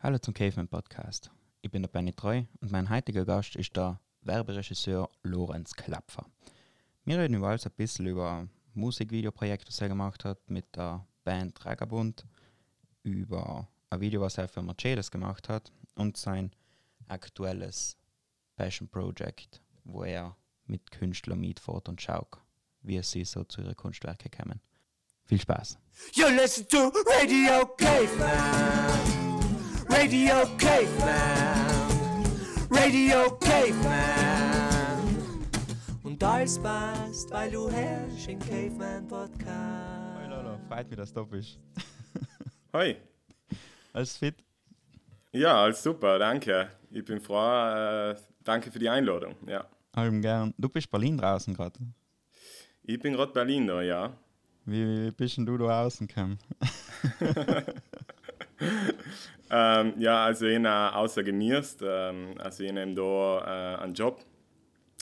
Hallo zum Caveman Podcast. Ich bin der Benny Treu und mein heutiger Gast ist der Werberegisseur Lorenz Klapfer. Wir reden über alles ein bisschen über Musikvideoprojekt, das er gemacht hat mit der Band Trägerbund, über ein Video, was er für Mercedes gemacht hat und sein aktuelles Passion Project, wo er mit Künstlern mitfährt und schaut, wie sie so zu ihren Kunstwerken kommen. Viel Spaß! You listen to Radio Caveman. Radio Caveman. Radio Caveman. Und alles passt, weil du herrschst im Caveman Podcast. Hi Lolo, freut mich, dass du da bist. Hi. Alles fit? Ja, alles super, danke. Ich bin froh. Äh, danke für die Einladung. Ja. Allem gern. Du bist Berlin draußen gerade. Ich bin gerade Berlin da, ja. Wie, wie bist denn du da außen gekommen? Ähm, ja, also ich habe außer genießt. Ähm, also ich nehme da äh, einen Job.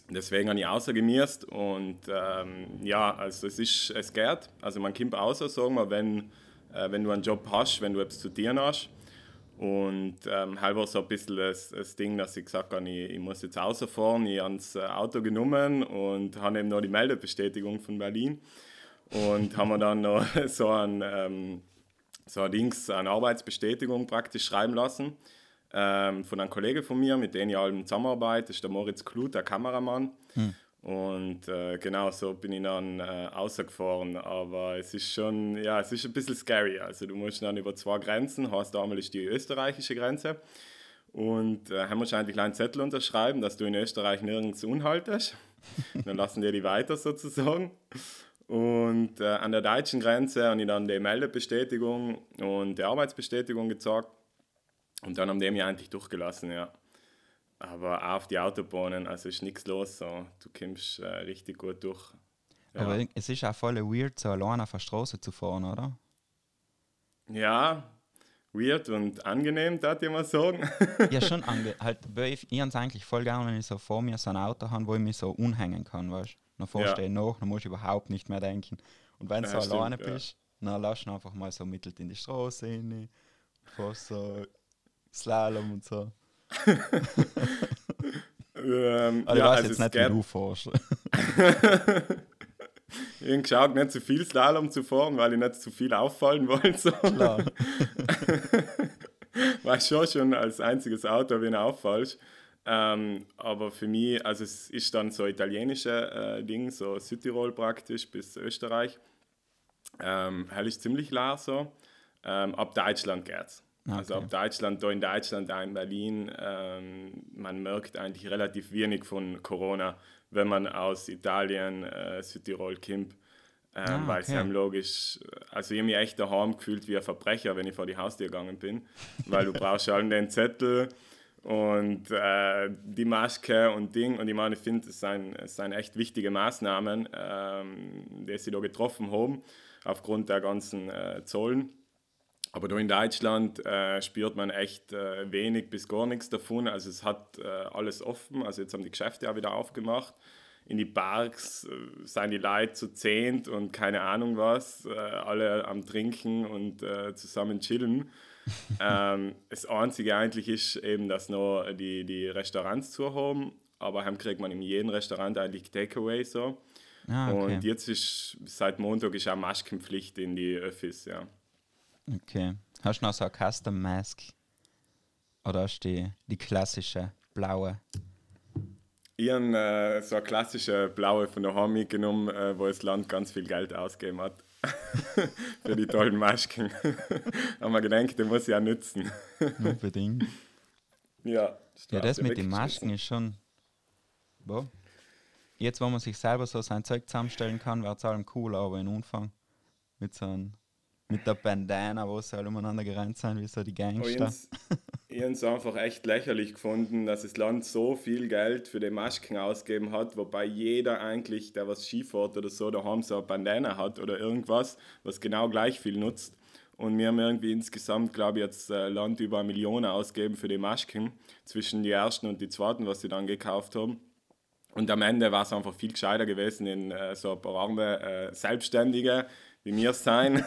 Deswegen habe ich außer genießt und ähm, ja, also es ist, es geht. Also man kommt außer, sagen wir, wenn, äh, wenn du einen Job hast, wenn du etwas zu tun hast. Und ähm, halt war so ein bisschen das, das Ding, dass ich gesagt habe, ich, ich muss jetzt rausfahren. Ich habe das Auto genommen und habe eben noch die Meldebestätigung von Berlin. Und haben wir dann noch so ein, ähm, so Dings, eine Arbeitsbestätigung praktisch schreiben lassen. Ähm, von einem Kollegen von mir, mit dem ich allem zusammenarbeite. Das ist der Moritz Kluth, der Kameramann. Hm. Und äh, genau so bin ich dann äh, rausgefahren. Aber es ist schon, ja, es ist ein bisschen scary. Also du musst dann über zwei Grenzen, hast ist die österreichische Grenze. Und äh, haben wahrscheinlich einen Zettel unterschreiben, dass du in Österreich nirgends unhaltest. dann lassen die die weiter sozusagen. Und äh, an der deutschen Grenze habe ich dann die Meldebestätigung und die Arbeitsbestätigung gezeigt. Und dann haben die mich eigentlich durchgelassen, ja. Aber auch auf die Autobahnen, also ist nichts los. So. Du kommst äh, richtig gut durch. Ja. Aber es ist auch voll weird, so allein auf der Straße zu fahren, oder? Ja, weird und angenehm, darf ich mal sagen. ja, schon ange halt, ich, ich habe es eigentlich voll gerne, wenn ich so vor mir so ein Auto habe, wo ich mich so unhängen kann, weißt du? Dann fährst du ja. nach, dann musst du überhaupt nicht mehr denken. Und wenn du ja, so stimmt, alleine bist, ja. dann lass du einfach mal so mittelt in die Straße rein, fährst so Slalom und so. ähm, also ja, ich weiß also jetzt nicht, wie du fährst. ich habe geschaut, nicht zu viel Slalom zu fahren, weil ich nicht zu viel auffallen wollte. So. Klar. War schon schon als einziges Auto, wenn du auffallst. Ähm, aber für mich, also es ist dann so italienische äh, Ding, so Südtirol praktisch bis Österreich. Ähm, hell ist ziemlich klar so. Ähm, ab Deutschland geht's. Okay. Also ab Deutschland, da in Deutschland, da in Berlin, ähm, man merkt eigentlich relativ wenig von Corona, wenn man aus Italien, äh, Südtirol kommt. Ähm, ah, okay. Weil es einem logisch, also ich habe mich echt daheim gefühlt wie ein Verbrecher, wenn ich vor die Haustür gegangen bin, weil du brauchst halt den Zettel und äh, die Maske und Ding. Und ich meine, ich finde, es sind, echt wichtige Maßnahmen, ähm, die sie da getroffen haben, aufgrund der ganzen äh, Zollen. Aber da in Deutschland äh, spürt man echt äh, wenig bis gar nichts davon. Also es hat äh, alles offen. Also jetzt haben die Geschäfte auch wieder aufgemacht. In die Parks äh, sind die Leute zu zehnt und keine Ahnung was, äh, alle am Trinken und zusammen chillen. ähm, das Einzige eigentlich ist eben, dass noch die, die Restaurants zu haben. Aber heim kriegt man in jedem Restaurant eigentlich Takeaway so. Ah, okay. Und jetzt ist seit Montag ist auch Maskenpflicht in die Öffis, ja. Okay. Hast du noch so eine Custom Mask? Oder hast du die, die klassische blaue? Ich habe äh, so eine klassische blaue von daheim mitgenommen, äh, wo das Land ganz viel Geld ausgegeben hat. Für die tollen Masken. haben wir gedacht, die muss ich auch nutzen. Unbedingt. Ja, ja das mit den Masken ist schon. Wo? Jetzt, wo man sich selber so sein Zeug zusammenstellen kann, wäre es allem cool, aber in Umfang mit so einem mit der Bandana, wo sie alle umeinander gerannt sind, wie so die Gangster. Ich habe es einfach echt lächerlich gefunden, dass das Land so viel Geld für die Masken ausgegeben hat, wobei jeder eigentlich, der was Skifährt oder so, daheim so eine Bandana hat oder irgendwas, was genau gleich viel nutzt. Und wir haben irgendwie insgesamt, glaube ich, jetzt äh, Land über eine Million ausgegeben für die Masken, zwischen die ersten und die zweiten, was sie dann gekauft haben. Und am Ende war es einfach viel gescheiter gewesen in äh, so ein paar arme äh, Selbstständige, wie wir sein,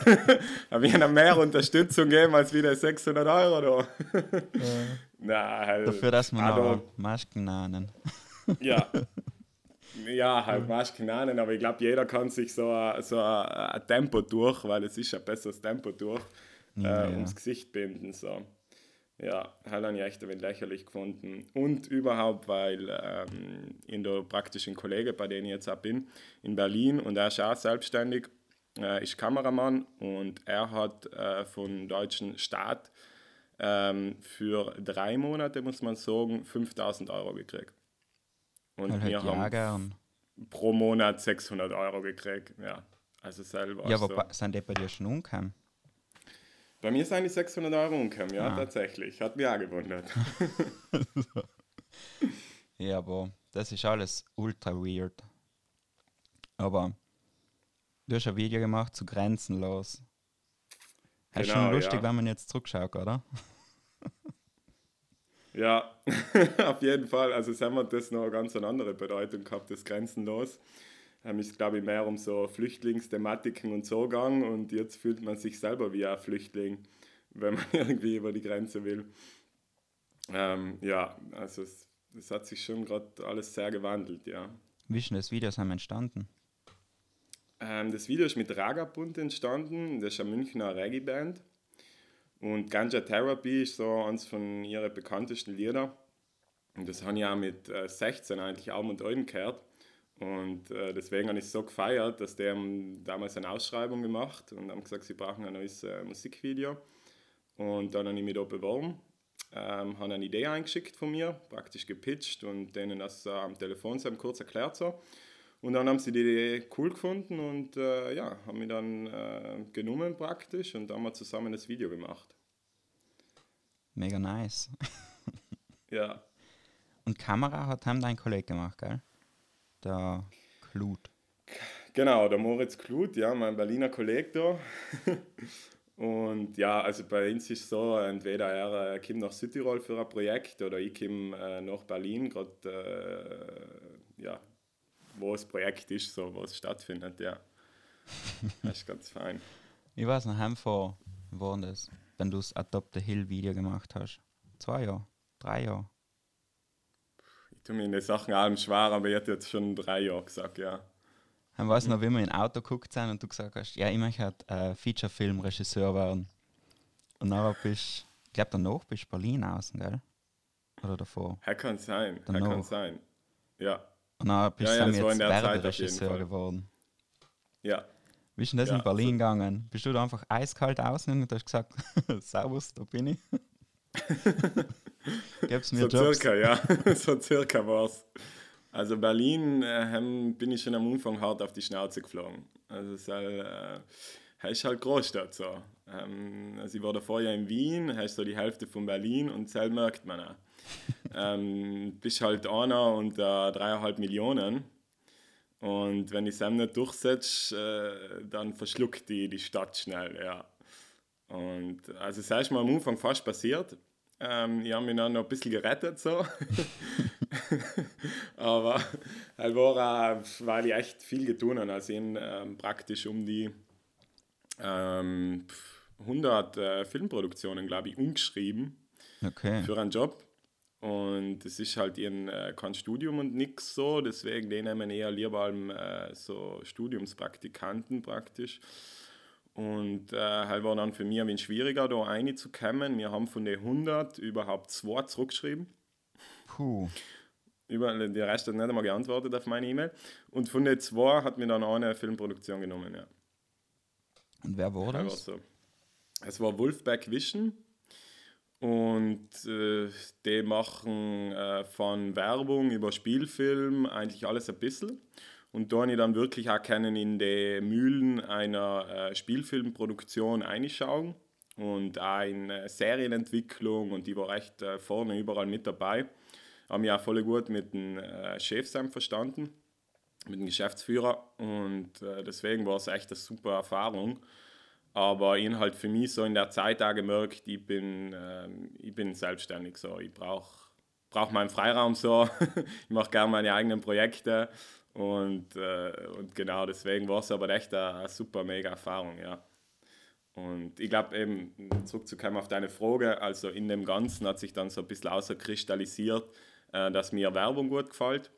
aber wir haben mehr Unterstützung geben als wieder 600 Euro. Da. Na, halt, Dafür, dass wir also, noch Masken nennen. ja. Ja, halt Masken nennen, aber ich glaube, jeder kann sich so, ein, so Tempo durch, weil es ist ein besseres Tempo durch, ja, äh, ums ja. Gesicht binden. So. Ja, halt habe ich echt ein lächerlich gefunden. Und überhaupt, weil ähm, in der praktischen Kollege, bei dem ich jetzt auch bin, in Berlin, und er ist auch selbstständig, äh, ist Kameramann und er hat äh, vom deutschen Staat ähm, für drei Monate, muss man sagen, 5000 Euro gekriegt. Und halt wir haben gern. pro Monat 600 Euro gekriegt. Ja, also selber. Ja, aber so. sind die bei dir schon umgekommen? Bei mir sind die 600 Euro umgekommen, ja, ah. tatsächlich. Hat mich auch gewundert. ja, aber das ist alles ultra weird. Aber du hast ein Video gemacht zu Grenzenlos. Genau, ist schon lustig, ja. wenn man jetzt zurückschaut, oder? Ja, auf jeden Fall. Also es haben das noch eine ganz andere Bedeutung gehabt, das Grenzenlos. Ähm, ist, glaube ich, mehr um so Flüchtlingsthematiken und so gegangen und jetzt fühlt man sich selber wie ein Flüchtling, wenn man irgendwie über die Grenze will. Ähm, ja, also es, es hat sich schon gerade alles sehr gewandelt, ja. Wie ist das Video entstanden? Ähm, das Video ist mit Ragabund entstanden, das ist eine Münchner Reggae-Band. Und Ganja Therapy ist so eines von ihren bekanntesten Lieder. Und das habe ich auch mit äh, 16 eigentlich auch und Alben gehört. Und äh, deswegen habe ich es so gefeiert, dass die haben damals eine Ausschreibung gemacht und haben gesagt, sie brauchen ein neues äh, Musikvideo. Und dann habe ich mich da beworben, ähm, habe eine Idee eingeschickt von mir, praktisch gepitcht und denen das äh, am Telefon kurz erklärt so. Und dann haben sie die Idee cool gefunden und äh, ja, haben mich dann äh, genommen praktisch und haben wir zusammen das Video gemacht. Mega nice. ja. Und Kamera hat haben dein Kollege gemacht, gell? Der Klut. Genau, der Moritz Klut, ja, mein Berliner Kollege da. Und ja, also bei uns ist es so, entweder er äh, kommt nach Südtirol für ein Projekt oder ich komme äh, nach Berlin, gerade äh, ja, wo das Projekt ist, so, wo es stattfindet, ja. Das ist ganz fein. Ich weiß noch, heimfahren war das, wenn du das Adopt the Hill Video gemacht hast. Zwei Jahre, drei Jahre. Ich tue mir in den Sachen allem schwer, aber ich hätte jetzt schon drei Jahre gesagt, ja. Ich weiß noch, wie wir im Auto geguckt sind und du gesagt hast, ja, ich möchte äh, Feature-Film-Regisseur werden. Und dann bist ich glaube, danach bist du Berlin außen, gell? Oder davor? Er kann sein, er kann sein. Ja. Und dann bist ja, ja, du jetzt Werberegisseur geworden. Ja. Wie ist denn das ja, in Berlin so. gegangen? Bist du da einfach eiskalt außen und hast gesagt, Servus, da bin ich? Gib's mir so Jobs? circa, ja. so circa war's. Also Berlin äh, bin ich schon am Anfang hart auf die Schnauze geflogen. Also es ist halt, äh, ist halt Großstadt so. Ähm, also ich war davor ja in Wien, hast so die Hälfte von Berlin und das merkt man auch ähm, bist halt einer unter dreieinhalb Millionen. Und wenn die Sam nicht durchsetzt, äh, dann verschluckt die die Stadt schnell, ja. Und also es ist mir am Anfang fast passiert. Ähm, ich habe mich dann noch ein bisschen gerettet, so. Aber halt war weil ich echt viel getan habe. Also ich ähm, praktisch um die ähm, 100 äh, Filmproduktionen, glaube ich, umgeschrieben okay. für einen Job. Und es ist halt ihren, äh, kein Studium und nichts so, deswegen den nehmen eher lieber äh, so Studiumspraktikanten praktisch. Und äh, halt war dann für mich ein wenig schwieriger, da reinzukommen. Wir haben von den 100 überhaupt zwei zurückgeschrieben. Puh. Über, der Rest hat nicht einmal geantwortet auf meine E-Mail. Und von den zwei hat mir dann eine Filmproduktion genommen, ja. Und wer war das? Also, es war Wolfback Vision und äh, die machen äh, von Werbung über Spielfilm eigentlich alles ein bisschen. Und da habe ich dann wirklich auch können in die Mühlen einer äh, Spielfilmproduktion einschauen und auch in äh, Serienentwicklung und die war echt äh, vorne überall mit dabei. Haben mich auch voll gut mit dem äh, Chef verstanden, mit dem Geschäftsführer und deswegen war es echt eine super Erfahrung. Aber ich halt für mich so in der Zeit auch gemerkt, ich bin, ähm, ich bin selbstständig so. Ich brauche brauch meinen Freiraum so. ich mache gerne meine eigenen Projekte. Und, äh, und genau deswegen war es aber echt eine, super mega Erfahrung, ja. Und ich glaube eben, zurückzukommen auf deine Frage, also in dem Ganzen hat sich dann so ein bisschen außerkristallisiert, äh, dass mir Werbung gut gefällt,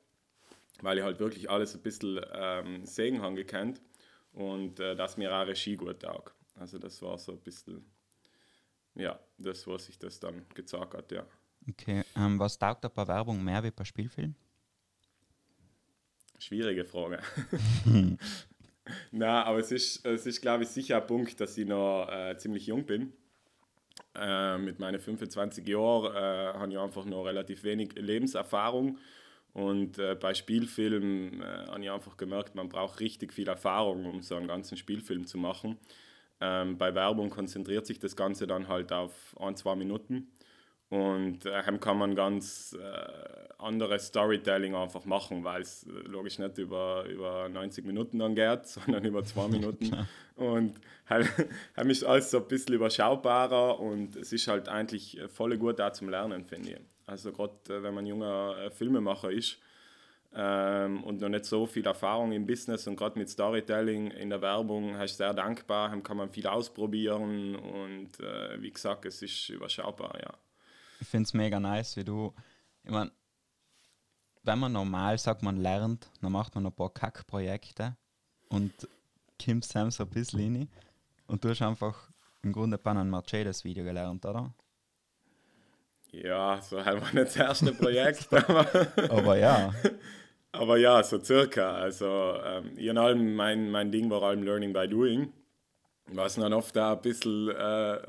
weil ich halt wirklich alles ein bisschen ähm, sehen habe gekannt und äh, dass mir auch Regie gut taugt. Also das war so ein bisschen, ja, das, was sich das dann gezeigt hat, ja. Okay, ähm, was taugt bei Werbung mehr wie bei Spielfilm? Schwierige Frage. Na, aber es ist, es ist, glaube ich, sicher ein Punkt, dass ich noch äh, ziemlich jung bin. Äh, mit meinen 25 Jahren äh, habe ich einfach noch relativ wenig Lebenserfahrung. Und äh, bei Spielfilmen äh, habe ich einfach gemerkt, man braucht richtig viel Erfahrung, um so einen ganzen Spielfilm zu machen. Ähm, bei Werbung konzentriert sich das Ganze dann halt auf ein, zwei Minuten. Und äh, kann man ganz äh, anderes Storytelling einfach machen, weil es äh, logisch nicht über, über 90 Minuten dann geht, sondern über zwei Minuten. und halt, ist alles so ein bisschen überschaubarer und es ist halt eigentlich voll gut da zum Lernen, finde ich. Also gerade äh, wenn man junger äh, Filmemacher ist ähm, und noch nicht so viel Erfahrung im Business und gerade mit Storytelling in der Werbung, ist sehr dankbar, kann man viel ausprobieren und äh, wie gesagt, es ist überschaubar, ja. Ich finde es mega nice, wie du, ich meine, wenn man normal sagt, man lernt, dann macht man ein paar Kackprojekte und kommt Sam so ein bisschen rein und du hast einfach im Grunde bei einem Mercedes-Video gelernt, oder? Ja, so halt war nicht das erste Projekt. aber, aber ja. aber ja, so circa. Also, ähm, in allem, mein, mein Ding war allem Learning by Doing. Was dann oft auch ein bisschen äh, äh,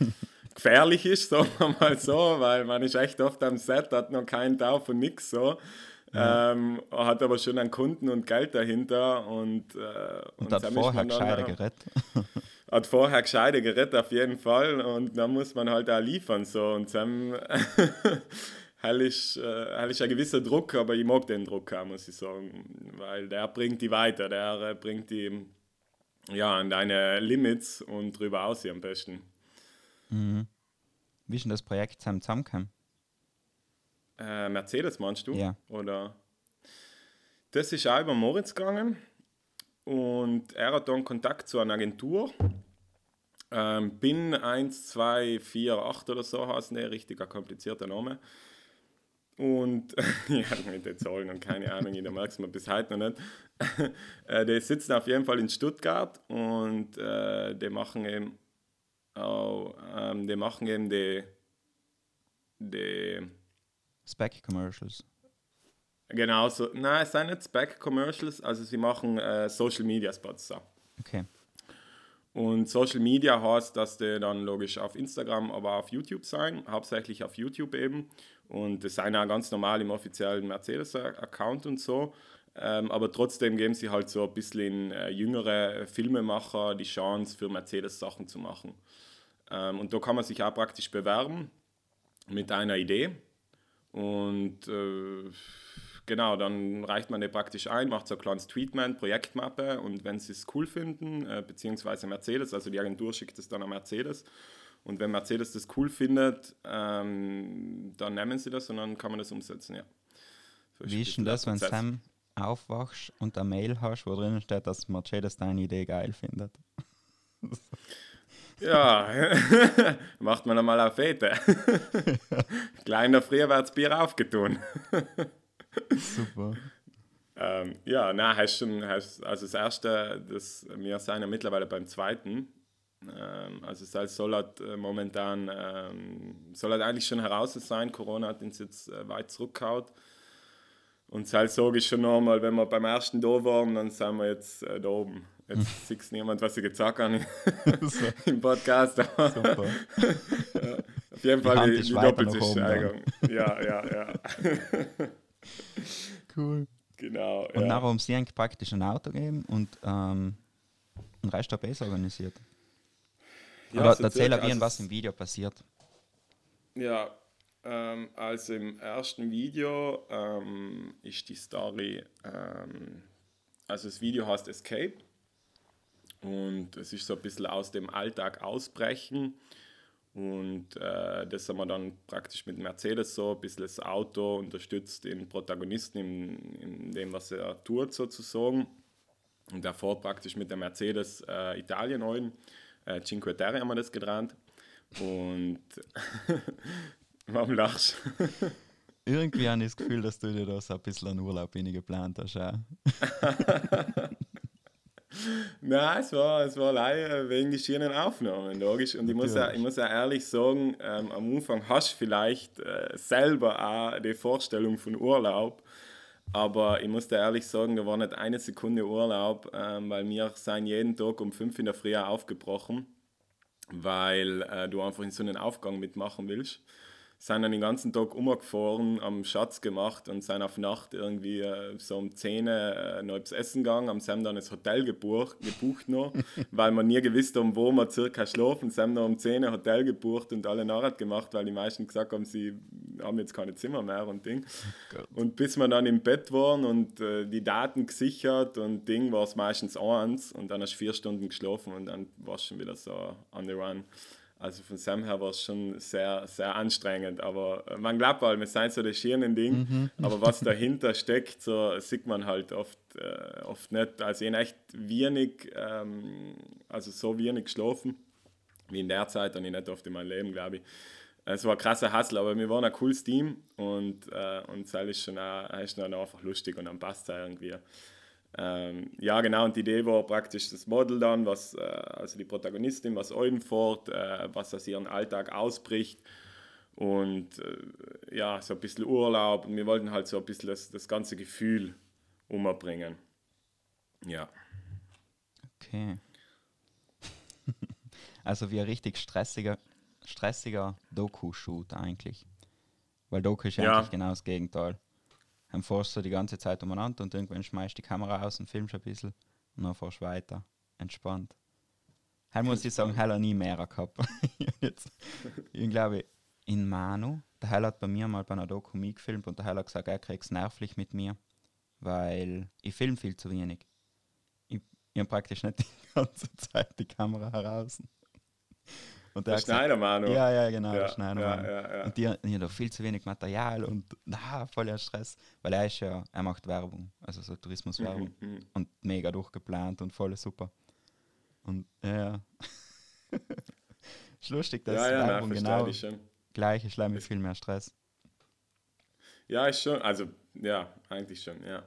gefährlich ist, sagen wir mal so, weil man ist echt oft am Set, hat noch keinen Tauf und nix so. Ja. Ähm, hat aber schon einen Kunden und Geld dahinter und, äh, und, und hat vorher gescheiter gerettet. hat vorher gescheite gerettet auf jeden Fall und dann muss man halt auch liefern so und dann hell ist, äh, ist ein gewisser Druck, aber ich mag den Druck auch, muss ich sagen, weil der bringt die weiter, der bringt die ja, an deine Limits und drüber aus am besten. Mhm. Wie ist denn das Projekt zusammengekommen? Äh, Mercedes meinst du? Ja. Oder? Das ist auch über Moritz gegangen und er hat dann Kontakt zu einer Agentur. Ähm, BIN 1248 oder so heißt der, richtig ein komplizierter Name. Und ja, mit den Zahlen und keine Ahnung, da merkt man bis heute noch nicht. äh, die sitzen auf jeden Fall in Stuttgart und äh, die machen eben auch, ähm, die machen eben die, die Spec Commercials. Genau, so, nein, es sind nicht Spec-Commercials, also sie machen äh, Social Media Spots. So. Okay. Und Social Media heißt, dass die dann logisch auf Instagram, aber auf YouTube sein, hauptsächlich auf YouTube eben. Und das sind auch ganz normal im offiziellen Mercedes-Account und so. Ähm, aber trotzdem geben sie halt so ein bisschen äh, jüngere Filmemacher die Chance, für Mercedes Sachen zu machen. Ähm, und da kann man sich auch praktisch bewerben mit einer Idee. Und äh, Genau, dann reicht man die praktisch ein, macht so ein kleines Treatment, Projektmappe und wenn sie es cool finden, äh, beziehungsweise Mercedes, also die Agentur schickt es dann an Mercedes und wenn Mercedes das cool findet, ähm, dann nehmen sie das und dann kann man das umsetzen, ja. So Wie ist denn das, wenn Sam aufwachst und eine Mail hast, wo drin steht, dass Mercedes deine Idee geil findet? Ja, macht man einmal auf Fete. Kleiner Bier aufgetun. Super. ähm, ja, na, hast schon, hast, also das erste, das, wir sind ja mittlerweile beim zweiten. Ähm, also es soll halt äh, momentan, ähm, soll halt eigentlich schon heraus sein. Corona hat uns jetzt äh, weit zurückgehauen. Und es halt sage ich schon nochmal, wenn wir beim ersten da waren, dann sind wir jetzt äh, da oben. Jetzt sieht niemand, was ich gesagt habe im Podcast. Super. ja, auf jeden Fall die, die doppelte Steigerung. Ja, ja, ja. cool. Genau. Und ja. nachher haben sie eigentlich praktisch ein Auto gegeben und ähm, ein Rest der Base organisiert. Ja, Aber erzähl ein also was im Video passiert. Ja, ähm, also im ersten Video ähm, ist die Story, ähm, also das Video heißt Escape und es ist so ein bisschen aus dem Alltag ausbrechen Und äh, das haben wir dann praktisch mit Mercedes so ein bisschen das Auto unterstützt, den Protagonisten in, in dem, was er tut, sozusagen. Und davor praktisch mit der Mercedes äh, Italien heute. Äh, Cinque Terre haben wir das gedreht. Und warum lachst du? Irgendwie habe ich das Gefühl, dass du dir da so ein bisschen einen Urlaub geplant hast. Ja. Nein, es war, es war leider wegen der schieren Aufnahmen, logisch. Und ich muss, auch, ich muss auch ehrlich sagen, ähm, am Anfang hast du vielleicht äh, selber auch die Vorstellung von Urlaub. Aber ich muss dir ehrlich sagen, da war nicht eine Sekunde Urlaub, ähm, weil wir sind jeden Tag um 5 in der Früh aufgebrochen, weil äh, du einfach in so einen Aufgang mitmachen willst. Sind dann den ganzen Tag umgefahren, am Schatz gemacht und sind auf Nacht irgendwie äh, so um 10 äh, noch essen gegangen, haben dann das Hotel gebucht, gebucht noch, weil wir nie gewusst haben, wo wir circa schlafen, haben noch um 10 ein Hotel gebucht und alle Nachricht gemacht, weil die meisten gesagt haben, sie haben jetzt keine Zimmer mehr und Ding. Oh und bis wir dann im Bett waren und äh, die Daten gesichert und Ding, war es meistens eins und dann hast du vier Stunden geschlafen und dann war es schon wieder so on the run. Also von Sam her war es schon sehr, sehr anstrengend. Aber äh, man glaubt halt, wir sind so das Ding. Mhm. Aber was dahinter steckt, so sieht man halt oft, äh, oft nicht. Also ich echt wenig, ähm, also so wenig geschlafen, wie in der Zeit, und ich nicht oft in meinem Leben, glaube ich. Es war ein krasser Hustle, aber wir waren ein cooles Team und, äh, und das ist schon auch, ist dann einfach lustig und dann passt es irgendwie. Ähm, ja, genau, und die Idee war praktisch das Model dann, was, äh, also die Protagonistin, was Oldenfort, äh, was aus ihrem Alltag ausbricht und äh, ja, so ein bisschen Urlaub und wir wollten halt so ein bisschen das, das ganze Gefühl umbringen. Ja. Okay. also wie ein richtig stressiger, stressiger Doku-Shoot eigentlich. Weil Doku ist ja, eigentlich genau das Gegenteil dann fährst du die ganze Zeit umeinander und irgendwann schmeißt die Kamera aus und filmst ein bisschen und dann fährst du weiter. Entspannt. Halt muss ich sagen, Heil nie mehr gehabt. Jetzt, ich glaube, in Manu, der Heil hat bei mir mal bei einer Doku gefilmt und der Heil hat gesagt, er kriegt es nervlich mit mir, weil ich film viel zu wenig. Ich, ich habe praktisch nicht die ganze Zeit die Kamera heraus. Und der, der Schneidermann. Ja, ja, genau, ja, der Schneidermann. Ja, ja, ja. Und die, die haben viel zu wenig Material und na, voller Stress, weil er ist ja, er macht Werbung, also so Tourismuswerbung mhm, mhm. und mega durchgeplant und voll super. Und ja, ist lustig, dass ja, ja, Werbung nein, genau gleich ist, mit viel mehr Stress. Ja, ist schon, also ja, eigentlich schon, ja.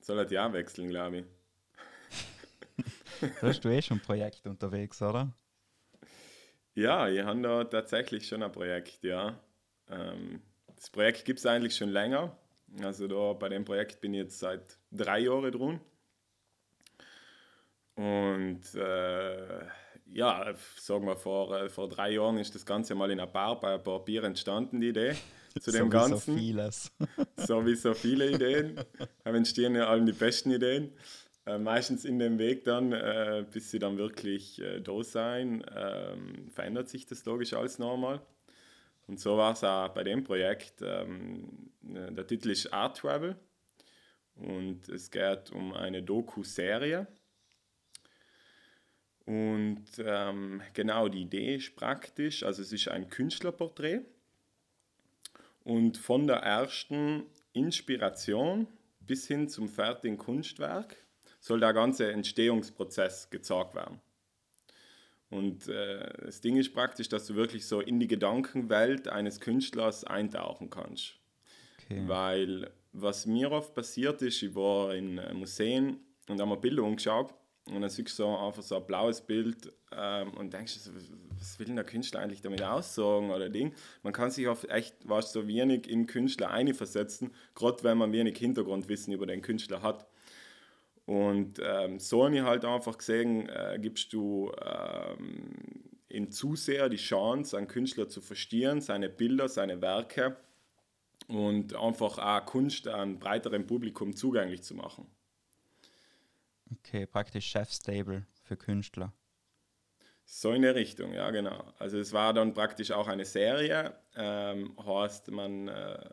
Soll halt ja wechseln, glaube ich. da hast du eh schon ein Projekt unterwegs, oder? Ja, wir haben da tatsächlich schon ein Projekt, ja. Ähm, das Projekt gibt es eigentlich schon länger. Also da bei dem Projekt bin ich jetzt seit drei Jahren drin. Und äh, ja, sagen wir, vor, äh, vor drei Jahren ist das Ganze mal in einer Bar bei ein paar Bier entstanden, die Idee zu dem so Ganzen. So vieles. so wie so viele Ideen. Da entstehen ja allen die besten Ideen. Äh, meistens in dem Weg dann, äh, bis sie dann wirklich äh, da sein, ähm, verändert sich das logisch alles normal. Und so war es auch bei dem Projekt. Ähm, äh, der Titel ist Art Travel und es geht um eine Doku-Serie. Und ähm, genau die Idee ist praktisch, also es ist ein Künstlerporträt und von der ersten Inspiration bis hin zum fertigen Kunstwerk soll der ganze Entstehungsprozess gezeigt werden. Und äh, das Ding ist praktisch, dass du wirklich so in die Gedankenwelt eines Künstlers eintauchen kannst. Okay. Weil was mir oft passiert ist, ich war in äh, Museen und habe mir Bilder angeschaut und dann siehst du so einfach so ein blaues Bild ähm, und denkst, was will der Künstler eigentlich damit aussagen oder Ding. Man kann sich oft echt was so wenig in Künstler einversetzen, gerade wenn man wenig Hintergrundwissen über den Künstler hat. Und ähm, so habe ich halt einfach gesehen, äh, gibst du ähm, in Zuseher die Chance, einen Künstler zu verstehen, seine Bilder, seine Werke und einfach auch Kunst einem breiteren Publikum zugänglich zu machen. Okay, praktisch Chefstable für Künstler. So in der Richtung, ja genau. Also es war dann praktisch auch eine Serie, ähm, heißt man äh,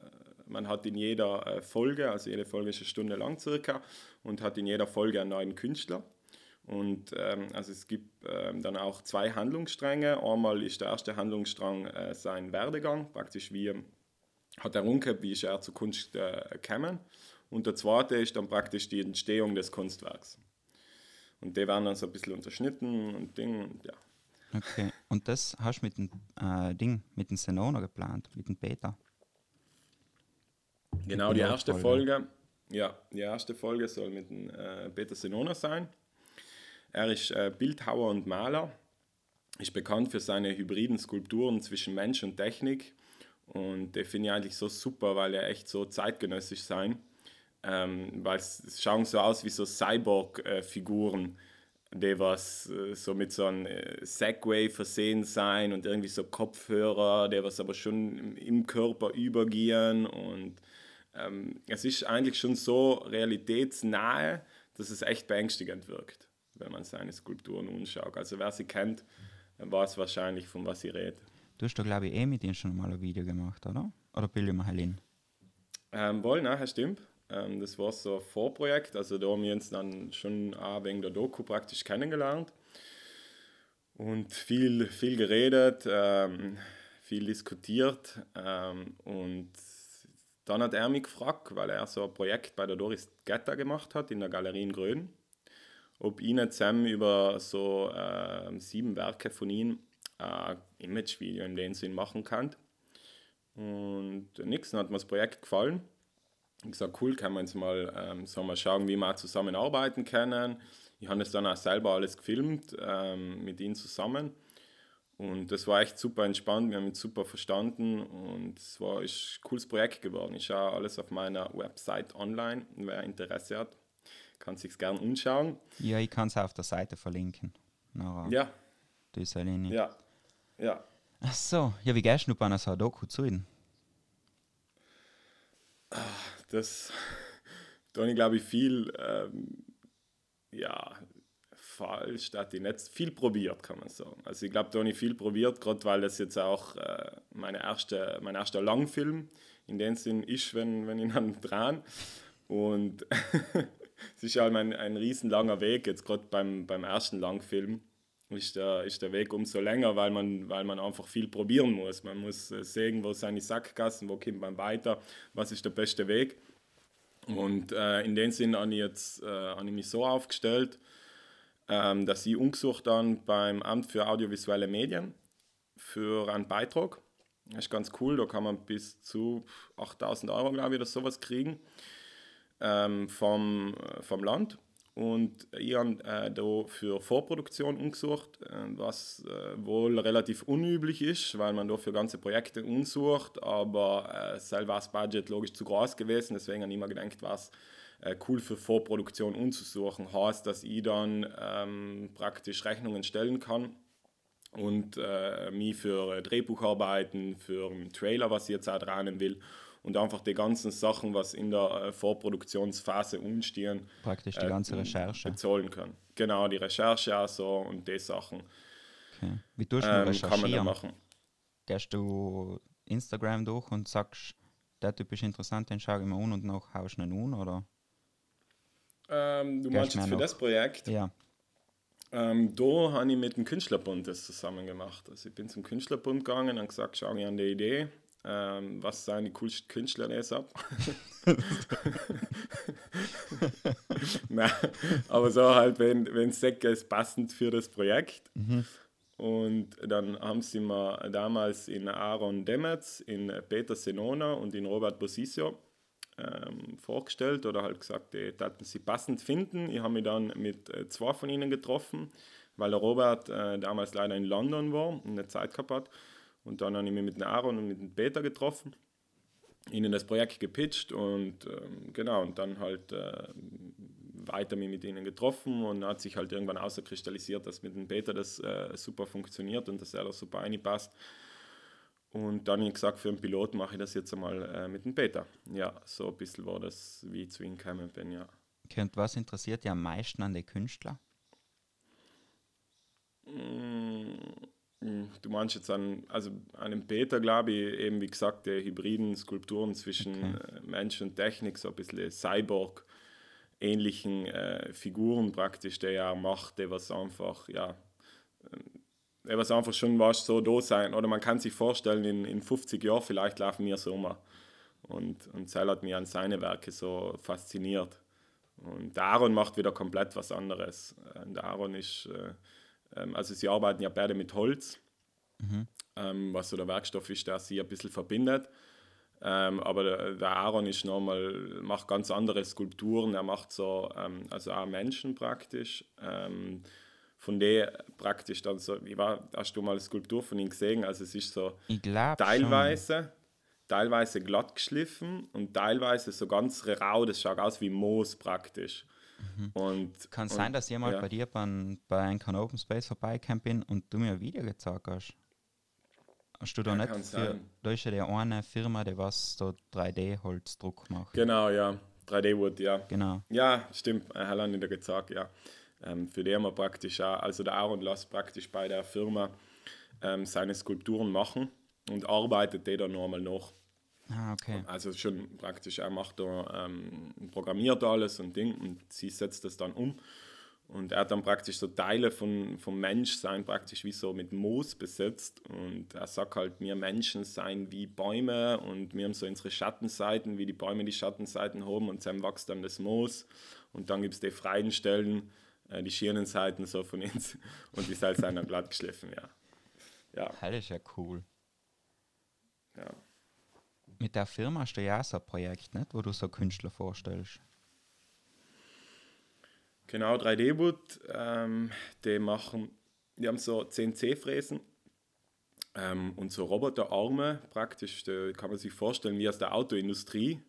man hat in jeder äh, Folge, also jede Folge ist eine Stunde lang circa, und hat in jeder Folge einen neuen Künstler. Und ähm, also es gibt ähm, dann auch zwei Handlungsstränge. Einmal ist der erste Handlungsstrang äh, sein Werdegang, praktisch wie hat er umgekehrt, wie ist er zur Kunst äh, gekommen. Und der zweite ist dann praktisch die Entstehung des Kunstwerks. Und die werden dann so ein bisschen unterschnitten und Ding und ja. Okay, und das hast du mit dem äh, Ding, mit dem Senona geplant, mit dem Peter? Genau, die erste Folge, ja, die erste Folge soll mit dem äh, Peter Senona sein. Er ist äh, Bildhauer und Maler, ist bekannt für seine hybriden Skulpturen zwischen Mensch und Technik und die finde ich eigentlich so super, weil er echt so zeitgenössisch sein. Ähm, weil es schauen so aus wie so Cyborg-Figuren, die was äh, so mit so einem äh, Segway versehen sein und irgendwie so Kopfhörer, die was aber schon im Körper übergehen und ähm, es ist eigentlich schon so realitätsnahe, dass es echt beängstigend wirkt, wenn man seine Skulpturen anschaut. Also wer sie kennt, weiß wahrscheinlich, von was sie redet. Du hast da, glaube ich, eh mit ihm schon mal ein Video gemacht, oder? Oder mir Helene? Ähm, wohl, nein, stimmt. Ähm, das war so ein Vorprojekt. Also da haben wir uns dann schon auch wegen der Doku praktisch kennengelernt. Und viel, viel geredet, ähm, viel diskutiert. Ähm, und dann hat er mich gefragt, weil er so ein Projekt bei der Doris Getta gemacht hat in der Galerie in Grön, ob ich nicht zusammen über so äh, sieben Werke von ihm äh, Imagevideo in dem Sinn machen kann. Und nix, dann hat mir das Projekt gefallen. Ich gesagt, cool, können wir jetzt mal, ähm, so mal schauen, wie wir zusammenarbeiten können. Ich habe es dann auch selber alles gefilmt ähm, mit ihnen zusammen. Und das war echt super entspannt, wir haben uns super verstanden und es war ein cooles Projekt geworden. Ich schaue alles auf meiner Website online. Wer Interesse hat, kann sich gerne anschauen. Ja, ich kann es auf der Seite verlinken. Nachher. Ja. Du ist alleine. Ja. Ja. Ach so, ja, wie gehst du bei einer so Doku zu ihnen? Das, da habe ich glaube ich viel, ähm, ja, falsch, da hat ich nicht viel probiert, kann man sagen. Also ich glaube, da habe ich viel probiert, gerade weil das jetzt auch äh, meine erste, mein erster Langfilm in dem Sinn ist, wenn, wenn ich dann dran. Und es ist halt ein, ein riesenlanger Weg, jetzt gerade beim, beim ersten Langfilm ist der, ist der Weg umso länger, weil man, weil man einfach viel probieren muss. Man muss äh, sehen, wo sind die Sackgassen, wo kommt man weiter, was ist der beste Weg. Und äh, in dem Sinn habe ich, jetzt, äh, habe ich mich so aufgestellt, ähm, dass ich umgesucht dann beim Amt für audiovisuelle Medien für einen Beitrag. Das ist ganz cool, da kann man bis zu 8000 Euro, glaube ich, oder sowas kriegen ähm, vom, äh, vom Land. Und ich habe äh, da für Vorproduktion umgesucht, äh, was äh, wohl relativ unüblich ist, weil man da für ganze Projekte umsucht, aber äh, selber das Budget logisch zu groß gewesen, deswegen habe ich immer gedacht, was äh, cool für Vorproduktion umzusuchen. Heißt, dass ich dann ähm, praktisch Rechnungen stellen kann und äh, mich für Drehbucharbeiten, für einen Trailer, was ich jetzt auch dran will, und einfach die ganzen Sachen, was in der äh, Vorproduktionsphase umstehen, praktisch die ganze äh, Recherche bezahlen können. Genau, die Recherche also und die Sachen. Okay. Wie tust du ähm, recherchieren? Kann man da machen. Gehst du Instagram durch und sagst, der Typ ist interessant, den schaue ich mir an und noch haust du ihn an, oder? Ähm, du meinst jetzt für noch? das Projekt? Ja. Ähm, da habe ich mit dem Künstlerbund das zusammen gemacht. Also ich bin zum Künstlerbund gegangen und gesagt, schau mir an die Idee ähm, was seine coolsten Künstler ist ab. Nein, aber so halt, wenn, Säcke ist passend für das Projekt. Mhm. Und dann haben sie mir damals in Aaron Demetz, in Peter Senona und in Robert Bosisio ähm, vorgestellt oder halt gesagt, die taten sie passend finden. Ich habe mich dann mit äh, zwei von ihnen getroffen, weil der Robert äh, damals leider in London war und eine Zeit gehabt hat. Und dann habe ich mich mit Aaron und mit dem Peter getroffen, ihnen das Projekt gepitcht und ähm, genau, und dann halt äh, weiter mich mit ihnen getroffen und hat sich halt irgendwann außerkristallisiert, dass mit dem Peter das äh, super funktioniert und dass er da super reinpasst. Und dann habe ich gesagt, für einen Pilot mache ich das jetzt einmal äh, mit dem Peter. Ja, so ein bisschen war das, wie ich zu ihm gekommen bin, ja. Okay, und was interessiert dich am meisten an den Künstler? Mm du meinst jetzt an, also an dem Peter, glaube ich, eben wie gesagt, die hybriden Skulpturen zwischen okay. Äh, Mensch und Technik, so ein bisschen Cyborg. ähnlichen äh, Figuren praktisch, der ja macht, der was einfach, ja, was einfach schon was so da sein. Oder man kann sich vorstellen, in, in 50 Jahren vielleicht laufen wir so mal. Und, und Zell hat mich an seine Werke so fasziniert. Und der Aaron macht wieder komplett was anderes. Und der Aaron ist, äh, ähm, also sie arbeiten ja beide mit Holz, mhm. ähm, was so der Werkstoff ist, der sie ein bisschen verbindet. Ähm, aber der, der, Aaron ist nochmal, macht ganz andere Skulpturen. Er macht so, ähm, also auch Menschen praktisch. Von der praktisch dann so, wie war, hast du mal eine Skulptur von ihm gesehen? Also es ist so teilweise, schon. teilweise glatt geschliffen und teilweise so ganz rau. Das schaut aus wie Moos praktisch. Mhm. Und, Kann und, sein, dass jemand ja. bei dir bei, bei einem Open Space vorbeikommen bin und du mir ein Video gezeigt hast. Hast du da ja, nicht für, da ist ja die eine Firma, die was so 3D-Holzdruck macht. Genau, ja. 3D-Wood, ja. Genau. Ja, stimmt. Er hat nicht gesagt, ja. Ähm, für den wir praktisch auch, also der Aaron lässt praktisch bei der Firma ähm, seine Skulpturen machen und arbeitet die dann nochmal nach. Ah, okay. Also schon praktisch, er macht da, ähm, programmiert alles und Ding und sie setzt das dann um. Und er hat dann praktisch so Teile von, vom Menschsein praktisch wie so mit Moos besetzt. Und er sagt halt, wir Menschen seien wie Bäume und wir haben so unsere Schattenseiten, wie die Bäume die Schattenseiten haben und dann wächst dann das Moos. Und dann gibt es die freien Stellen, äh, die schönen Seiten so von uns und die Salz einer glatt geschliffen, ja. ja. Das ist ja cool. Ja. Mit der Firma hast du ja so ein Projekt, nicht, wo du so Künstler vorstellst. Genau, 3D-Wood, ähm, die machen, die haben so CNC-Fräsen ähm, und so Roboterarme praktisch, da kann man sich vorstellen wie aus der Autoindustrie.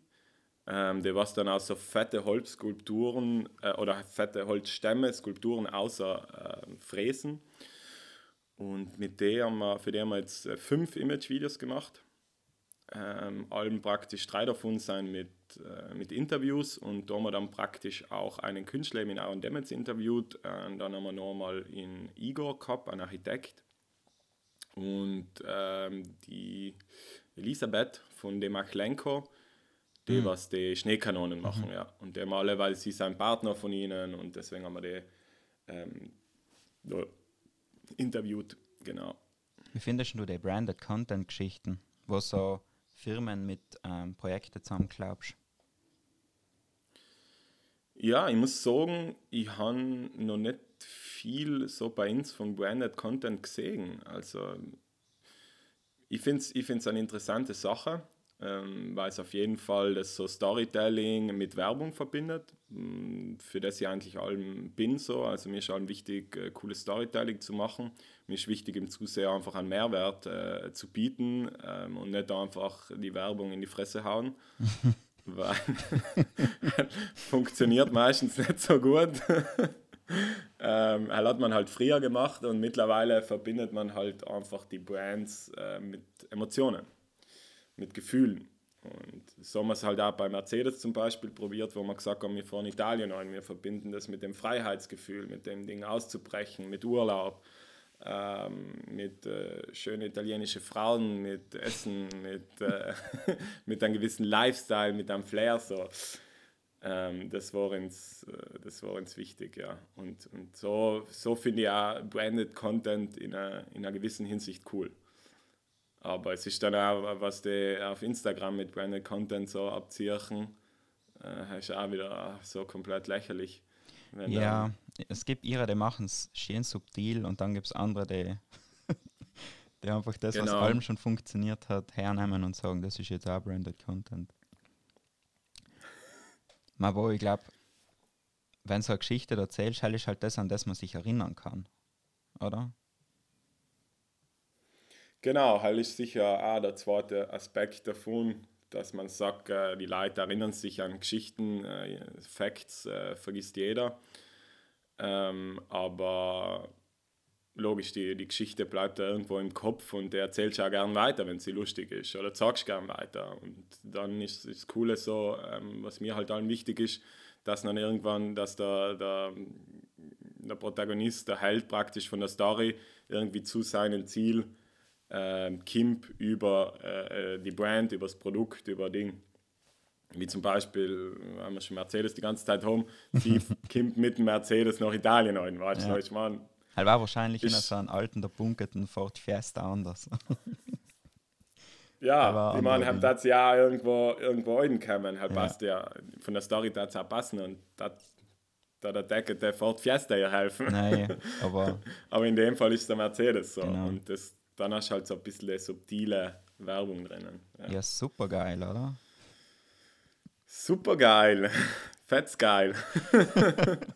Ähm, der was dann aus so fette Holzskulpturen äh, oder fette Holzstämme, Skulpturen außer äh, Fräsen. Und mit der haben wir, für die haben wir jetzt äh, fünf Image-Videos gemacht. Ähm, allem praktisch drei davon sind mit, äh, mit Interviews und da haben wir dann praktisch auch einen Künstler in Aaron Demetz interviewt. und dann haben wir nochmal in Igor gehabt, einen Architekt. Und ähm, die Elisabeth von Demachlenko, die, mhm. was die Schneekanonen machen. Mhm. Ja. Und der Male, weil sie sein Partner von ihnen und deswegen haben wir die ähm, interviewt. Genau. Wie findest du die Branded Content Geschichten, wo so Firmen mit ähm, Projekten zusammenklaubst? Ja, ich muss sagen, ich habe noch nicht viel so bei uns von Branded Content gesehen. Also ich finde es ich eine interessante Sache ähm, weil es auf jeden Fall das so Storytelling mit Werbung verbindet, mm, für das ich eigentlich allem bin so. Also mir ist allem wichtig, äh, cooles Storytelling zu machen. Mir ist wichtig, im Zuseher einfach einen Mehrwert äh, zu bieten ähm, und nicht einfach die Werbung in die Fresse hauen. weil funktioniert meistens nicht so gut. ähm, hat man halt früher gemacht und mittlerweile verbindet man halt einfach die Brands äh, mit Emotionen mit Gefühlen. Und so haben wir es halt auch bei Mercedes zum Beispiel probiert, wo wir gesagt haben, wir fahren Italien ein, wir verbinden das mit dem Freiheitsgefühl, mit dem Ding auszubrechen, mit Urlaub, ähm, mit äh, schönen italienischen Frauen, mit Essen, mit, äh, mit einem gewissen Lifestyle, mit einem Flair. So. Ähm, das, war uns, äh, das war uns wichtig, ja. Und, und so, so finde ich auch Branded Content in einer, in einer gewissen Hinsicht cool. Aber es ist dann auch, was die auf Instagram mit Branded Content so abziehen, äh, ist auch wieder so komplett lächerlich. ja, es gibt ihre, die machen es schön subtil und dann gibt es andere, die, die einfach das, genau. was allem schon funktioniert hat, hernehmen und sagen, das ist jetzt auch Branded Content. Aber wo ich glaube, wenn so eine Geschichte erzählst, ist halt das, an das man sich erinnern kann. Oder? Genau, halt ist sicher auch der zweite Aspekt davon, dass man sagt, äh, die Leute erinnern sich an Geschichten, äh, Facts äh, vergisst jeder. Ähm, aber logisch, die, die Geschichte bleibt da irgendwo im Kopf und der erzählt ja gern weiter, wenn sie lustig ist oder sagst gern weiter. Und dann ist das Coole so, ähm, was mir halt allen wichtig ist, dass dann irgendwann, dass der, der, der Protagonist, der Held praktisch von der Story irgendwie zu seinem Ziel ähm, Kimp über äh, äh, die Brand, über das Produkt, über Ding. Wie zum Beispiel, haben wir schon Mercedes die ganze Zeit home, sie kommt mit dem Mercedes nach Italien rein, weißt du, Ja. ich meine, Er war wahrscheinlich in so einem alten, der bunkerten Ford Fiesta anders. Ja, ich meine, halt das ja irgendwo, irgendwo reinkommen, halt Ja. passt ja, von der Story das auch passen und das, da der Decke der Ford Fiesta ja helfen. Nein, aber Aber in dem Fall ist es der Mercedes so. Genau. Und das, dann hast du halt so ein bisschen subtile Werbung drinnen. Ja. ja, super geil, oder? Super geil. Fetz geil.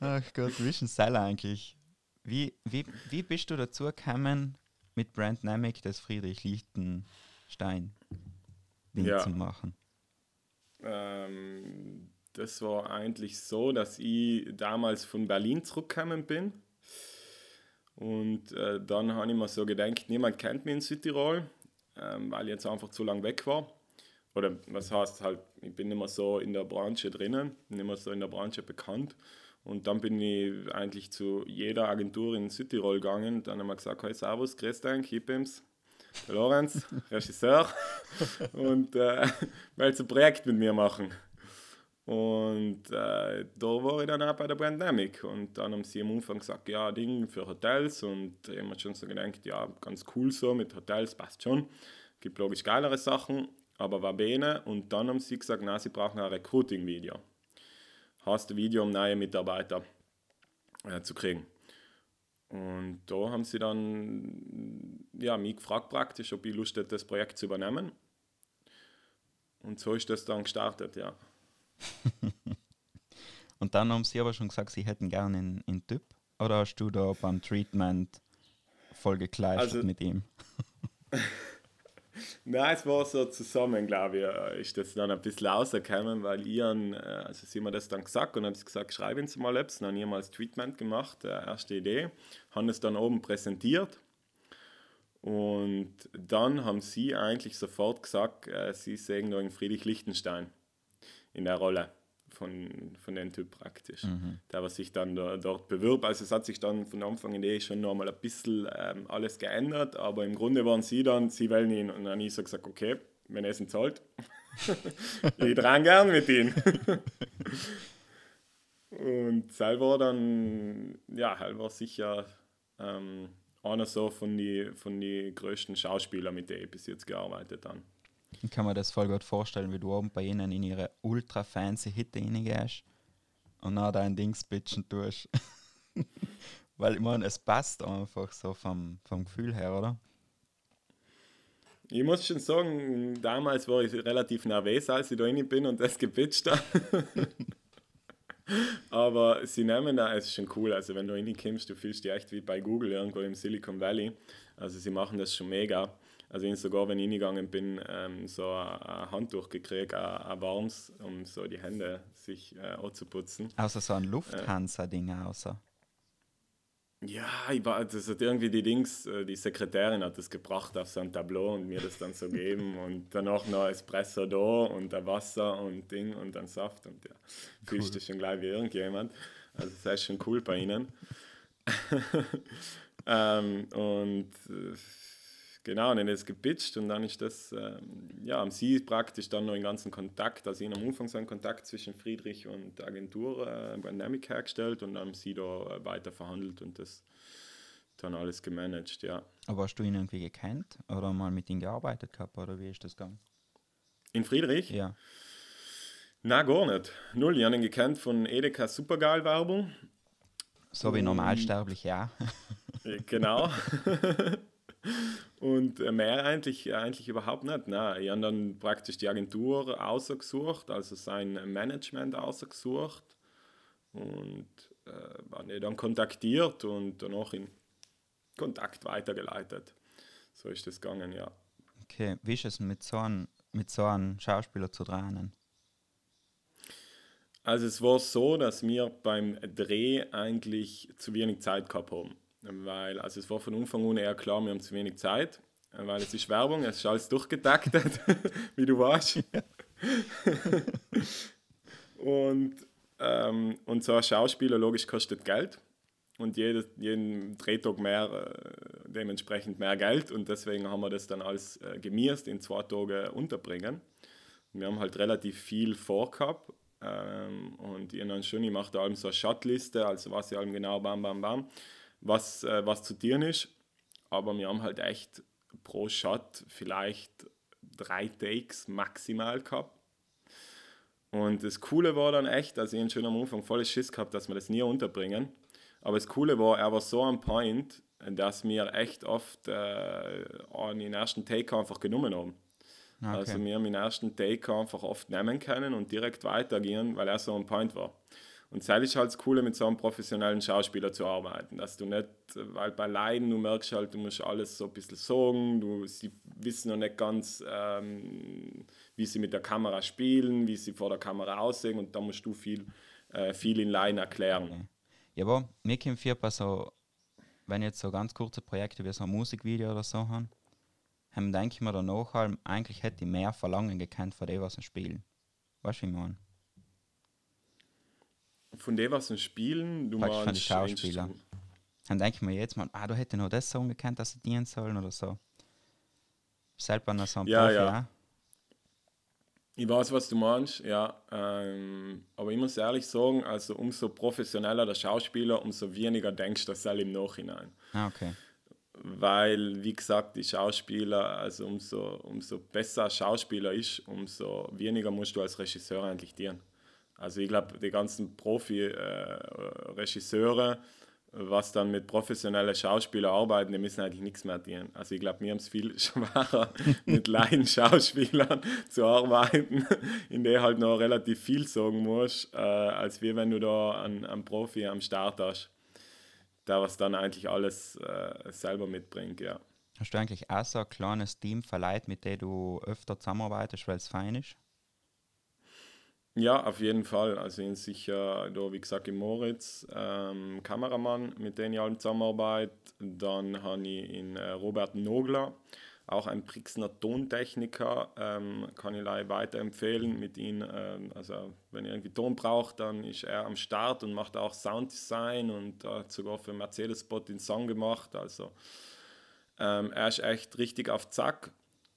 Ach Gott, wie ist denn das eigentlich? Wie, wie, wie bist du dazu gekommen, mit Brandnamic das Friedrich Lichtenstein Ding Ja. zu machen? Ähm, das war eigentlich so, dass ich damals von Berlin zurückgekommen bin. Und äh, dann habe ich mir so gedacht, niemand kennt mich in Südtirol, ähm, weil ich jetzt einfach zu lange weg war. Oder was heißt halt, ich bin nicht mehr so in der Branche drinnen, nicht mehr so in der Branche bekannt. Und dann bin ich eigentlich zu jeder Agentur in Südtirol gegangen. Dann haben wir gesagt, hey, servus, grüß dich, der Lorenz, Regisseur. und äh, willst ein Projekt mit mir machen? Und äh, da war ich dann auch bei der Brandemic. Und dann haben sie am Anfang gesagt, ja, Ding für Hotels. Und ich habe schon so gedacht, ja, ganz cool so mit Hotels, passt schon. Gibt logisch geilere Sachen, aber war bene. Und dann haben sie gesagt, na, sie brauchen ein Recruiting-Video. Hast ein Video, um neue Mitarbeiter äh, zu kriegen. Und da haben sie dann ja, mich gefragt praktisch, ob ich Lust hätte, das Projekt zu übernehmen. Und so ist das dann gestartet, ja. Und dann haben sie aber schon gesagt, sie hätten gerne einen, einen Typ. Oder hast du da beim Treatment voll gekleistert Also- mit ihm? Nein, es war so zusammen, glaube ich, äh, ist das dann ein bisschen rausgekommen, weil an, äh, also sie haben mir das dann gesagt und haben gesagt, schreiben Sie mal etwas. Dann habe ich mal das Treatment gemacht, äh, erste Idee, haben es dann oben präsentiert und dann haben sie eigentlich sofort gesagt, sie sehen da in Friedrich Lichtenstein in der Rolle von, von dem Typ praktisch, der was sich dann da, dort bewirbt. Also es hat sich dann von Anfang an eh schon nochmal ein bisschen ähm, alles geändert, aber im Grunde waren sie dann, sie wollen ihn und dann habe ich so gesagt, okay, wenn er es ihn zahlt, ich dran gern mit ihm. und selber dann, ja, er war sicher ähm, einer so von den von die größten Schauspielern, mit denen ich bis jetzt gearbeitet habe. Ich kann mir das voll gut vorstellen, wie du oben bei ihnen in ihre ultra fancy Hitte reingehst und dann dein Dings bitchen tust. Weil ich meine, es passt einfach so vom, vom Gefühl her, oder? Ich muss schon sagen, damals war ich relativ nervös, als ich da rein bin und das gepitcht habe. Aber sie nehmen da, es ist schon cool. Also, wenn du reinkommst, du fühlst dich echt wie bei Google irgendwo im Silicon Valley. Also, sie machen das schon mega. Also, ich sogar, wenn ich reingegangen bin, ähm, so ein ein Handtuch gekriegt, ein, ein warmes, um so die Hände sich äh, anzuputzen. Außer so ein Lufthansa-Ding außer. Ja, ich war, das hat irgendwie die Dings, äh, die Sekretärin hat das gebracht auf so ein Tableau und mir das dann so gegeben und danach noch Espresso da und ein Wasser und Ding und dann Saft und ja, fühlst du schon gleich wie irgendjemand. Also das ist schon cool bei ihnen. ähm, und äh, genau, und dann ist es gepitcht und dann ist das, ähm, ja, haben sie praktisch dann noch den ganzen Kontakt, also in am Anfang so einen Kontakt zwischen Friedrich und Agentur äh, Brandamic hergestellt und dann haben sie da äh, weiter verhandelt und das dann alles gemanagt, ja. Aber hast du ihn irgendwie gekannt oder mal mit ihm gearbeitet gehabt oder wie ist das gegangen? In Friedrich? Ja. Na, gar nicht. Null. Ich habe ihn gekannt von Edeka Supergeil-Werbung. So wie normalsterblich, ja. Äh, Genau. Und äh, mehr eigentlich, eigentlich überhaupt nicht. Nein, ich habe dann praktisch die Agentur ausgesucht, also sein Management ausgesucht und äh, habe dann kontaktiert und danach in Kontakt weitergeleitet. So ist das gegangen, ja. Okay, wie ist es mit so einem, mit so einem Schauspieler zu drehen? Also es war so, dass wir beim Dreh eigentlich zu wenig Zeit gehabt haben. Weil, also es war von Anfang an eher klar, wir haben zu wenig Zeit, weil es ist Werbung, es ist alles durchgetaktet, wie du weißt. und, ähm, und so ein Schauspieler logisch kostet Geld und jedes, jeden Drehtag mehr, äh, dementsprechend mehr Geld und deswegen haben wir das dann alles äh, gemisst in zwei Tage unterbringen. wir haben halt relativ viel vorgehabt ähm, und ich dann schon, ich mache da allem so eine Shotliste, also was ich allem genau bam, bam, bam, was, äh, was zu tun ist. Aber wir haben halt echt pro Shot vielleicht drei Takes maximal gehabt. Und das Coole war dann echt, dass ich schon am Anfang volles Schiss gehabt, dass wir das nie unterbringen. Aber das Coole war, er war so am Point, dass wir echt oft äh, den ersten Take einfach genommen haben. Okay. Also wir haben den ersten Take einfach oft nehmen können und direkt weitergehen, weil er so ein Point war. Und das ist halt das Coole, mit so einem professionellen Schauspieler zu arbeiten. Dass du nicht, weil bei Leiden, du merkst halt, du musst alles so ein bisschen sagen, du, sie wissen noch nicht ganz, ähm, wie sie mit der Kamera spielen, wie sie vor der Kamera aussehen und da musst du viel, äh, viel in Leiden erklären. Ja, aber mir kommt viel bei so, wenn jetzt so ganz kurze Projekte wie so ein Musikvideo oder so haben, haben denke ich mir danach eigentlich hätte ich mehr Verlangen gekannt von dem, was sie spielen. Weißt du, wie ich meine? Von dem, was sie spielen, du Praktisch meinst... Von den Schauspielern. Dann denke ich mir jetzt mal, ah, du hättest noch das Song gekannt, dass sie dienen sollen oder so. Selber noch so ein ja, Profi, ja. ja. Ich weiß, was du meinst, ja. Ähm, aber ich muss ehrlich sagen, also umso professioneller der Schauspieler, umso weniger denkst du das im Nachhinein. Ah, okay weil, wie gesagt, die Schauspieler, also umso, umso besser Schauspieler ist, umso weniger musst du als Regisseur eigentlich dienen. Also ich glaube, die ganzen Profi-Regisseure, äh, was dann mit professionellen Schauspielern arbeiten, die müssen eigentlich nichts mehr dienen. Also ich glaube, mir haben es viel schwerer, mit Laien-Schauspielern zu arbeiten, in der halt noch relativ viel sagen musst, äh, als wie wenn du da einen, Profi am Start hast der was dann eigentlich alles äh, selber mitbringt, ja. Hast du eigentlich auch so ein kleines Team verleiht, mit dem du öfter zusammenarbeitest, weil es fein ist? Ja, auf jeden Fall. Also in sicher, da wie gesagt, in Moritz, ähm, Kameramann, mit dem ich halt zusammenarbeite. Dann habe ich in äh, Robert Nogler, auch ein Brixner Tontechniker, ähm, kann ich leider weiterempfehlen mit ihm. Ähm, also wenn ihr irgendwie Ton braucht, dann ist er am Start und macht auch Sounddesign und hat sogar für Mercedes-Spot den Song gemacht. Also ähm, er ist echt richtig auf Zack.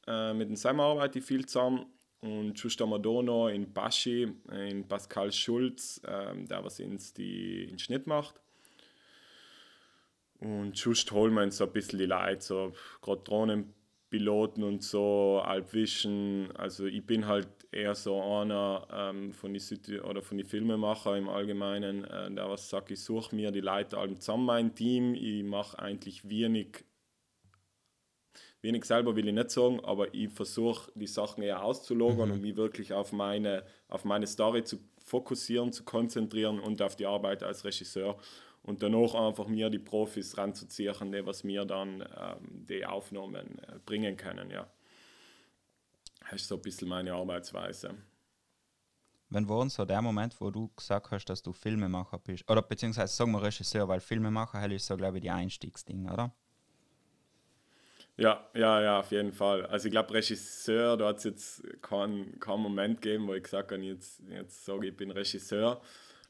Äh, mit dem Sam arbeite ich viel zusammen. Und da noch in Baschi, in Pascal Schulz, ähm, der was ins die, den Schnitt macht. Und just holen wir uns so ein bisschen die Leute, so gerade Drohnen Piloten und so, Alpvision. Also ich bin halt eher so einer ähm, von den City oder von den Filmemacher im Allgemeinen, äh, der was sagt, ich suche mir die Leute alle zusammen mein Team. Ich mache eigentlich wenig, wenig selber will ich nicht sagen, aber ich versuche die Sachen eher auszulogern mhm. und mich wirklich auf meine, auf meine Story zu fokussieren, zu konzentrieren und auf die Arbeit als Regisseur und danach einfach mir die Profis ranzuziehen, die was mir dann ähm, die Aufnahmen äh, bringen können, ja. Das ist so ein bisschen meine Arbeitsweise. Wann war so der Moment, wo du gesagt hast, dass du Filmemacher bist? Oder beziehungsweise sagen wir Regisseur, weil Filmemacher ist so, glaube ich, die Einstiegsding, oder? Ja, ja, ja, auf jeden Fall. Also ich glaube, Regisseur, da hat es jetzt keinen kein Moment gegeben, wo ich gesagt habe, jetzt, jetzt sage ich bin Regisseur.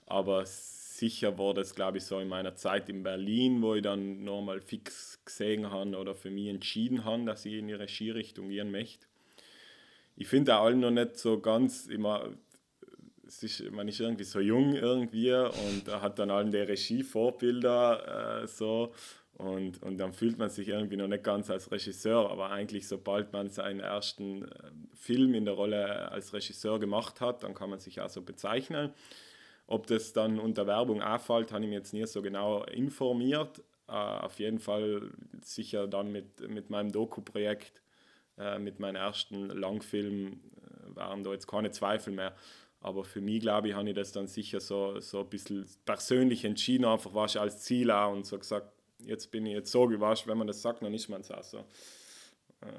Aber sicher war das, glaube ich, so in meiner Zeit in Berlin, wo ich dann nochmal fix gesehen habe oder für mich entschieden habe, dass ich in die Regierichtung gehen möchte. Ich finde auch allen noch nicht so ganz immer, es ist, man ist irgendwie so jung irgendwie und hat dann allen die Regievorbilder äh, so und, und dann fühlt man sich irgendwie noch nicht ganz als Regisseur, aber eigentlich sobald man seinen ersten äh, Film in der Rolle als Regisseur gemacht hat, dann kann man sich auch so bezeichnen. Ob das dann unter Werbung auffällt, habe ich mich jetzt nicht so genau informiert. Uh, auf jeden Fall sicher dann mit, mit meinem Doku-Projekt, uh, mit meinem ersten Langfilm, waren da jetzt keine Zweifel mehr. Aber für mich, glaube ich, habe ich das dann sicher so, so ein bisschen persönlich entschieden, einfach was ich als Ziel auch und so gesagt, jetzt bin ich jetzt so gewascht, wenn man das sagt, dann ist man es auch so.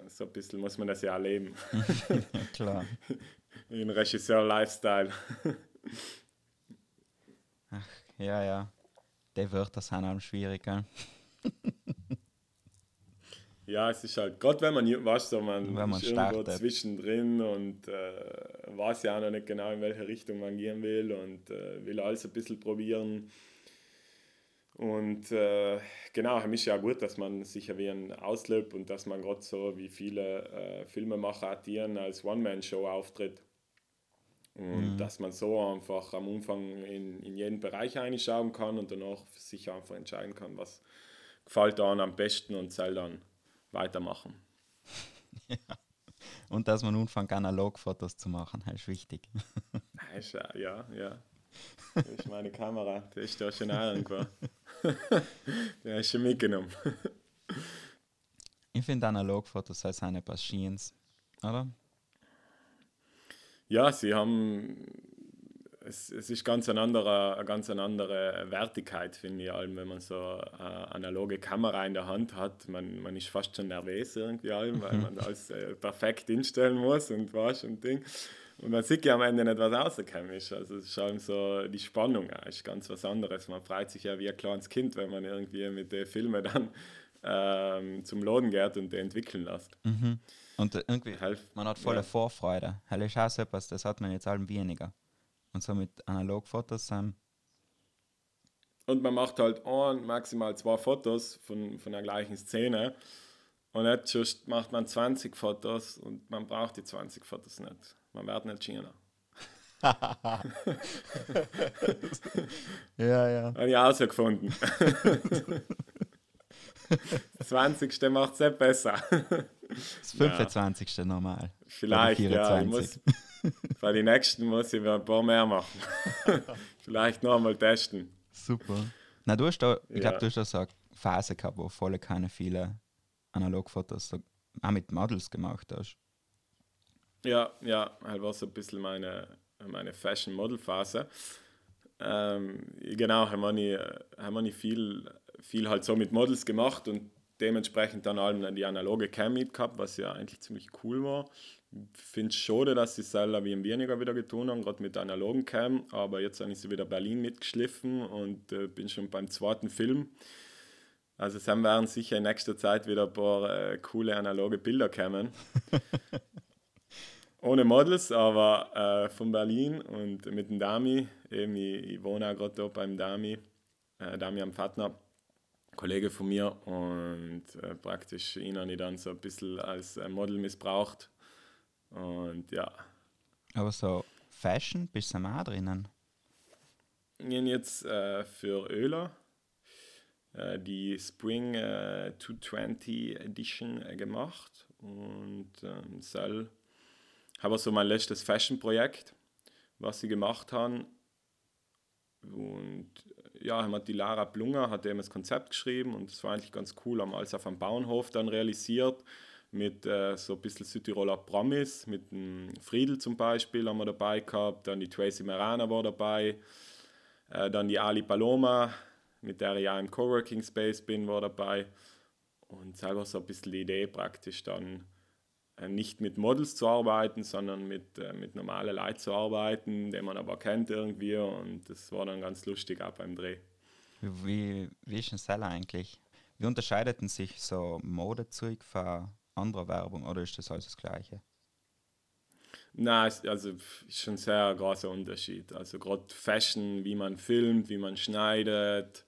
So ein bisschen muss man das ja erleben. Klar. In Regisseur-Lifestyle. Ach, ja, ja. Die Wörter sind auch schwierig, gell? ja, es ist halt, gerade wenn man, weißt du, man, wenn man ist irgendwo zwischendrin und äh, weiß ja auch noch nicht genau, in welche Richtung man gehen will und äh, will alles ein bisschen probieren. Und äh, genau, mich ist ja gut, dass man sich wie ein auslebt und dass man gerade so wie viele äh, Filmemacher agieren als One-Man-Show auftritt. Und mhm. dass man so einfach am Anfang in, in jeden Bereich reinschauen kann und danach sich einfach entscheiden kann, was gefällt dann am besten und soll dann weitermachen. ja. Und dass man anfängt, Analogfotos zu machen, das ist wichtig. ja, ja. Das ist meine Kamera, die ist da schon irgendwo. Der ist schon mitgenommen. ich finde Analogfotos als eine Passions, oder? Ja, sie haben. Es, es ist ganz eine andere, eine ganz andere Wertigkeit, finde ich, allem, wenn man so eine analoge Kamera in der Hand hat. Man, man ist fast schon nervös irgendwie, allem, weil man alles äh, perfekt instellen muss und was und Ding. Und man sieht ja am Ende nicht, was rausgekommen ist. Also es ist allem so, die Spannung ja, ist ganz was anderes. Man freut sich ja wie ein kleines Kind, wenn man irgendwie mit den Filmen dann ähm, zum Laden geht und die entwickeln lässt. Mhm. Und irgendwie, man hat volle ja. Vorfreude. Das ist auch etwas, das hat man jetzt allem weniger. Und so mit Analogfotos. Ähm und man macht halt ein, maximal zwei Fotos von, von der gleichen Szene. Und jetzt macht man 20 Fotos und man braucht die 20 Fotos nicht. Man wird nicht schöner. ja, ja. Habe ich auch so gefunden. 20. macht es nicht besser. Das 25. Ja. normal. Vielleicht, ja. Ich muss, bei den nächsten muss ich ein paar mehr machen. Vielleicht noch einmal testen. Super. Na, du hast da, ich ja. glaube, du hast da so eine Phase gehabt, wo voll keine viele Analogfotos so, auch mit Models gemacht hast. Ja, ja, halt war so ein bisschen meine, meine Fashion-Model-Phase. Ähm, genau, haben wir, haben wir viel viel halt so mit Models gemacht und dementsprechend dann allem die analoge Cam mit gehabt, was ja eigentlich ziemlich cool war. Ich finde es schade, dass sie selber wie im weniger wieder getan haben, gerade mit der analogen Cam, aber jetzt habe ich sie wieder Berlin mitgeschliffen und äh, bin schon beim zweiten Film. Also es werden sicher in nächster Zeit wieder ein paar äh, coole analoge Bilder kommen. Ohne Models, aber äh, von Berlin und mit dem Dami. Eben, ich, ich wohne auch gerade da beim Dami, äh, Dami am Fatner. Kollege von mir und äh, praktisch ihn habe ich dann so ein bisschen als äh, Model missbraucht. Und ja. Aber so Fashion, bist du mal drinnen? Ich habe jetzt äh, für Öler äh, die Spring 220 äh, Edition gemacht und ähm, soll habe so mein letztes Fashion-Projekt, was sie gemacht haben. Und ja, haben die Lara Blunger hat eben das Konzept geschrieben. Und das war eigentlich ganz cool, haben alles auf einem Bauernhof dann realisiert. Mit äh, so ein bisschen Südtiroler Promis, mit dem Friedel zum Beispiel haben wir dabei gehabt, dann die Tracy Marana war dabei, äh, dann die Ali Paloma, mit der ich ja im Coworking Space bin, war dabei. Und selber so ein bisschen die Idee praktisch dann nicht mit Models zu arbeiten, sondern mit, äh, mit normalen Leuten zu arbeiten, die man aber kennt irgendwie. Und das war dann ganz lustig auch beim Dreh. Wie, wie ist ein Seller eigentlich? Wie unterscheidet sich so Modezeug von anderer Werbung oder ist das alles das Gleiche? Nein, also ist schon sehr großer Unterschied. Also gerade Fashion, wie man filmt, wie man schneidet,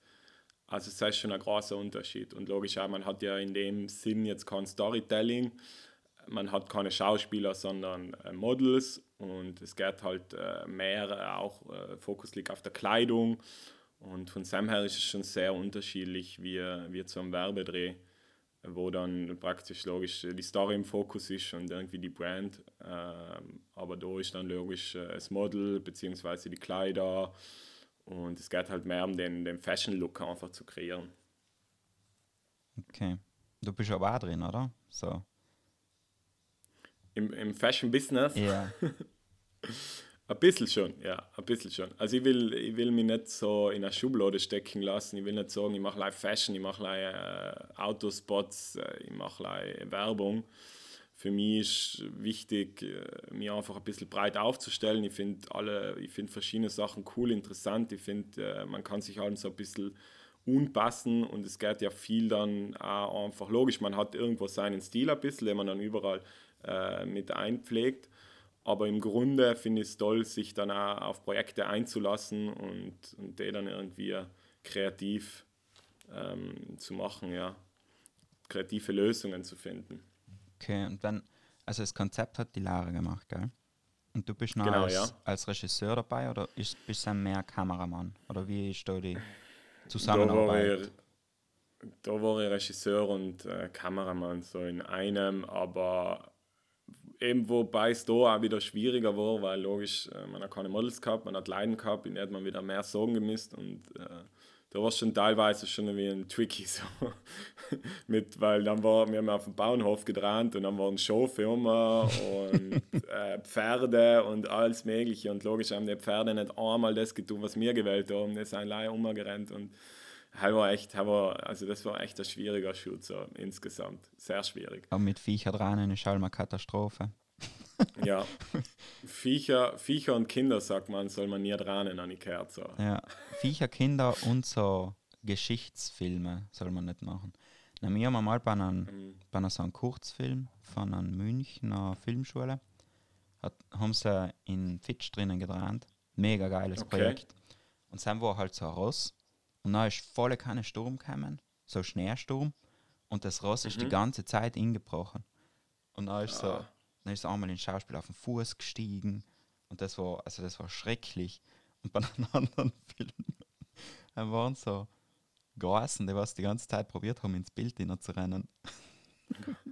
also es ist schon ein großer Unterschied. Und logisch auch, man hat ja in dem Sinn jetzt kein Storytelling, man hat keine Schauspieler, sondern äh, Models und es geht halt äh, mehr äh, auch äh, Fokus liegt auf der Kleidung und von Sam her ist es schon sehr unterschiedlich wie, wie zu einem Werbedreh, wo dann praktisch logisch die Story im Fokus ist und irgendwie die Brand, ähm, aber da ist dann logisch das Model bzw. die Kleider und es geht halt mehr um den, den Fashion-Look einfach zu kreieren. Okay. Du bist aber auch drin, oder? So. Im, im Fashion-Business? Ja. ein bisschen schon, ja, ein bisschen schon. Also ich will, ich will mich nicht so in eine Schublade stecken lassen. Ich will nicht sagen, ich mache live Fashion, ich mache live äh, Autospots, äh, ich mache live Werbung. Für mich ist wichtig, äh, mich einfach ein bisschen breit aufzustellen. Ich finde alle, ich finde verschiedene Sachen cool, interessant. Ich finde, äh, man kann sich allem so ein bisschen unpassen und es geht ja viel dann auch einfach logisch. Man hat irgendwo seinen Stil ein bisschen, den man dann überall äh, mit einpflegt. Aber im Grunde finde ich es toll, sich dann auch auf Projekte einzulassen und, und die dann irgendwie kreativ ähm, zu machen, ja. Kreative Lösungen zu finden. Okay, und dann, also das Konzept hat die Lara gemacht, gell? Und du bist noch Genau, als, ja. als Regisseur dabei oder ist, bist du mehr Kameramann? Oder wie ist da die Da war, Zusammenarbeit? ich, da war ich Regisseur und äh, Kameramann so in einem, aber eben wobei es da auch wieder schwieriger war, weil logisch, äh, man hat keine Models gehabt, man hat Leiden gehabt, in der hat man wieder mehr Sorgen gemisst und äh, da war es schon teilweise schon wie ein Tricky so. Mit, weil dann war, wir haben auf dem Bauernhof gedreht und dann waren Showfirmen und äh, Pferde und alles mögliche und logisch haben die Pferde nicht einmal das getan, was wir gewählt haben, die sind leider umgerannt und das war echt, das war, also das war echt ein schwieriger Shoot so insgesamt, sehr schwierig. Aber mit Viecher dran ist halt mal Katastrophe. Ja, Viecher, Viecher und Kinder, sagt man, soll man nie dran an die Kerze. Ja, Viecher, Kinder und so Geschichtsfilme soll man nicht machen. Na, wir haben mal bei einem, Mhm. bei einem so einem Kurzfilm von einer Münchner Filmschule, hat, haben sie in Fitch drinnen gedreht. Mega geiles Okay. Projekt. Und dann war halt so ein Ross und dann ist voll keine Sturm gekommen, so Schneesturm. Und das Ross ist die ganze Zeit ingebrochen. Und dann ist so, Ah. dann ist einmal ein Schauspieler auf den Fuß gestiegen. Und das war, also das war schrecklich. Und bei einem anderen Film waren so Gassen, die was die ganze Zeit probiert haben, ins Bild zu rennen.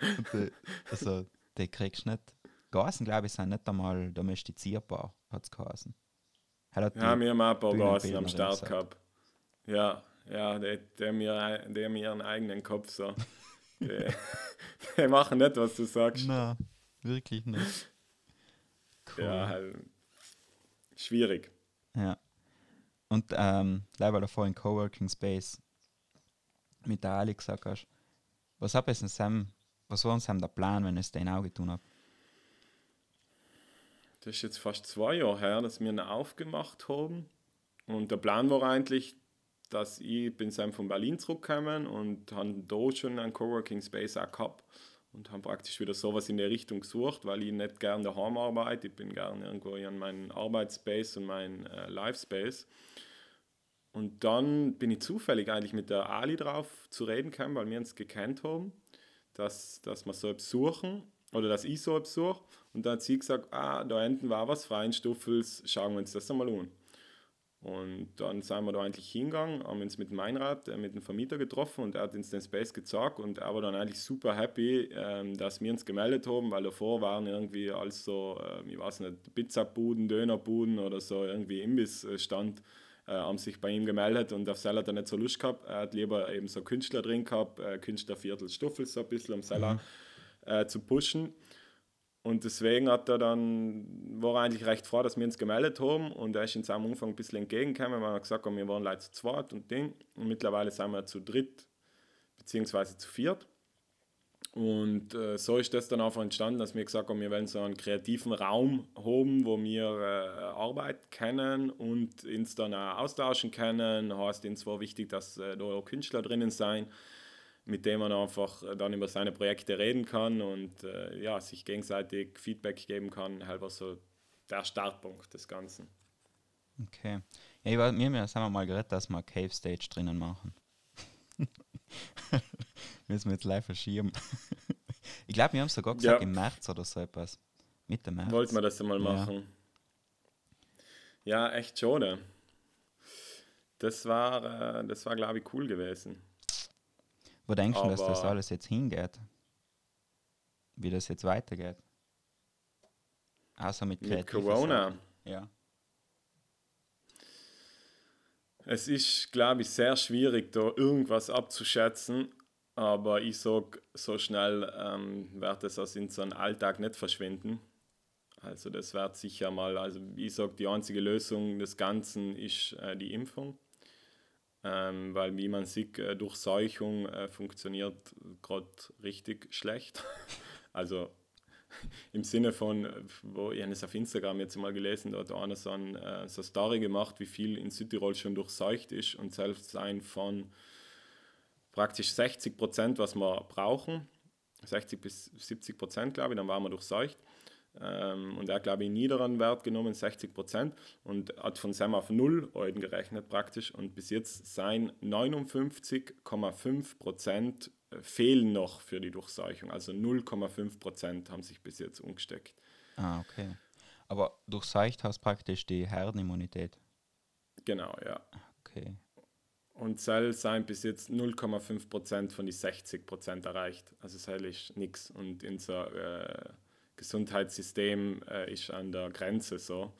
Und die, also, die kriegst du nicht. Gassen, glaube ich, sind nicht einmal domestizierbar, hat es geheißen. Hat Ja, wir haben auch ein paar am Start gehabt. Ja, ja, die, die, haben ihr, die haben ihren eigenen Kopf so. die, die machen nicht, was du sagst. Nein, wirklich nicht. Cool. Ja, halt. Schwierig. Ja. Und ähm, leider weil du vorhin Coworking Space mit der Ali gesagt hast, was hab es denn Sam, was war uns der Plan, wenn es den auch getan hat? Das ist jetzt fast zwei Jahre her, dass wir ihn aufgemacht haben. Und der Plan war eigentlich, dass ich bin dann von Berlin zurückgekommen und habe da schon einen Coworking Space auch gehabt und habe praktisch wieder sowas in der Richtung gesucht, weil ich nicht gerne daheim arbeite. Ich bin gerne irgendwo in meinen Arbeitsspace und meinen äh, Life-Space. Und dann bin ich zufällig eigentlich mit der Ali drauf zu reden gekommen, weil wir uns gekannt haben, dass, dass wir etwas suchen oder dass ich so etwas suche. Und dann hat sie gesagt, ah, da hinten war was freien Stuffels, schauen wir uns das einmal an. Und dann sind wir da eigentlich hingegangen, haben uns mit dem Meinrad, äh, mit dem Vermieter getroffen und er hat uns den Space gezeigt und er war dann eigentlich super happy, ähm, dass wir uns gemeldet haben, weil davor waren irgendwie alles so, ähm, ich weiß nicht, Pizzabuden, Dönerbuden oder so irgendwie Imbissstand, äh, haben sich bei ihm gemeldet und auf Seller hat er nicht so Lust gehabt. Er hat lieber eben so Künstler drin gehabt, äh, Künstlerviertel Stuffel so ein bisschen, um Seller äh, zu pushen. Und deswegen hat er dann, war er eigentlich recht froh, dass wir uns gemeldet haben und er ist in seinem Umfang ein bisschen entgegengekommen, weil er gesagt hat, wir waren leider zu zweit und Ding. Und mittlerweile sind wir zu dritt, beziehungsweise zu viert. Und äh, so ist das dann einfach entstanden, dass wir gesagt haben, wir wollen so einen kreativen Raum haben, wo wir äh, Arbeit kennen und uns dann auch austauschen können. Heißt, uns war wichtig, dass äh, da auch Künstler drinnen sein, mit denen man einfach äh, dann über seine Projekte reden kann und äh, ja, sich gegenseitig Feedback geben kann. Halt war so der Startpunkt des Ganzen. Okay. Ja, ich war, mir haben wir mal geredet, dass wir Cave Stage drinnen machen. Müssen wir jetzt live verschieben. ich glaube, wir haben sogar gesagt Ja. im März oder so etwas. Mitte März. Wollten wir das einmal Ja. machen? Ja, echt schade. Das war, äh, das war glaube ich, cool gewesen. Wo denkst du, dass das alles jetzt hingeht? Wie das jetzt weitergeht? Außer mit Mit Corona. Sachen. Ja. Es ist, glaube ich, sehr schwierig, da irgendwas abzuschätzen. Aber ich sage, so schnell ähm, wird es aus unserem Alltag nicht verschwinden. Also das wird sicher mal, also ich sage, die einzige Lösung des Ganzen ist äh, die Impfung. Ähm, weil wie man sieht, äh, Durchseuchung äh, funktioniert gerade richtig schlecht. also im Sinne von, äh, wo ich habe es auf Instagram jetzt mal gelesen, da hat einer so, ein, äh, so eine Story gemacht, wie viel in Südtirol schon durchseucht ist und selbst ein von praktisch 60 Prozent, was wir brauchen, 60 bis 70 Prozent, glaube ich, dann waren wir durchseucht. Ähm, und er hat, glaube ich, einen niederen Wert genommen, 60 Prozent, und hat von Sam auf 0 Euro gerechnet praktisch. Und bis jetzt seien 59,5 Prozent fehlen noch für die Durchseuchung. Also 0,5 Prozent haben sich bis jetzt umgesteckt. Ah, okay. Aber durchseucht hast praktisch die Herdenimmunität. Genau, ja. Okay. Und Zell sind bis jetzt 0,5% von die 60% erreicht. Also Zell ist nichts. Und unser äh, Gesundheitssystem äh, ist an der Grenze so.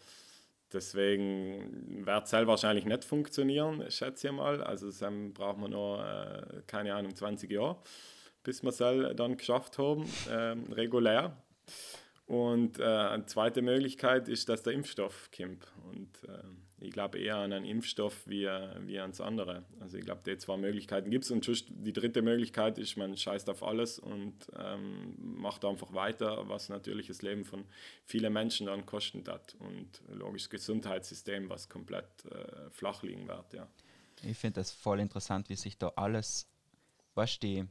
Deswegen wird Zell wahrscheinlich nicht funktionieren, schätze ich mal. Also dann braucht man noch, äh, keine Ahnung, 20 Jahre, bis wir Zell dann geschafft haben, ähm, regulär. Und äh, eine zweite Möglichkeit ist, dass der Impfstoff kommt. Und äh, ich glaube eher an einen Impfstoff wie, wie ans andere. Also ich glaube, die zwei Möglichkeiten gibt es. Und die dritte Möglichkeit ist, man scheißt auf alles und ähm, macht einfach weiter, was natürlich das Leben von vielen Menschen dann kosten hat. Und logisch das Gesundheitssystem, was komplett äh, flach liegen wird. Ja. Ich finde das voll interessant, wie sich da alles, was die,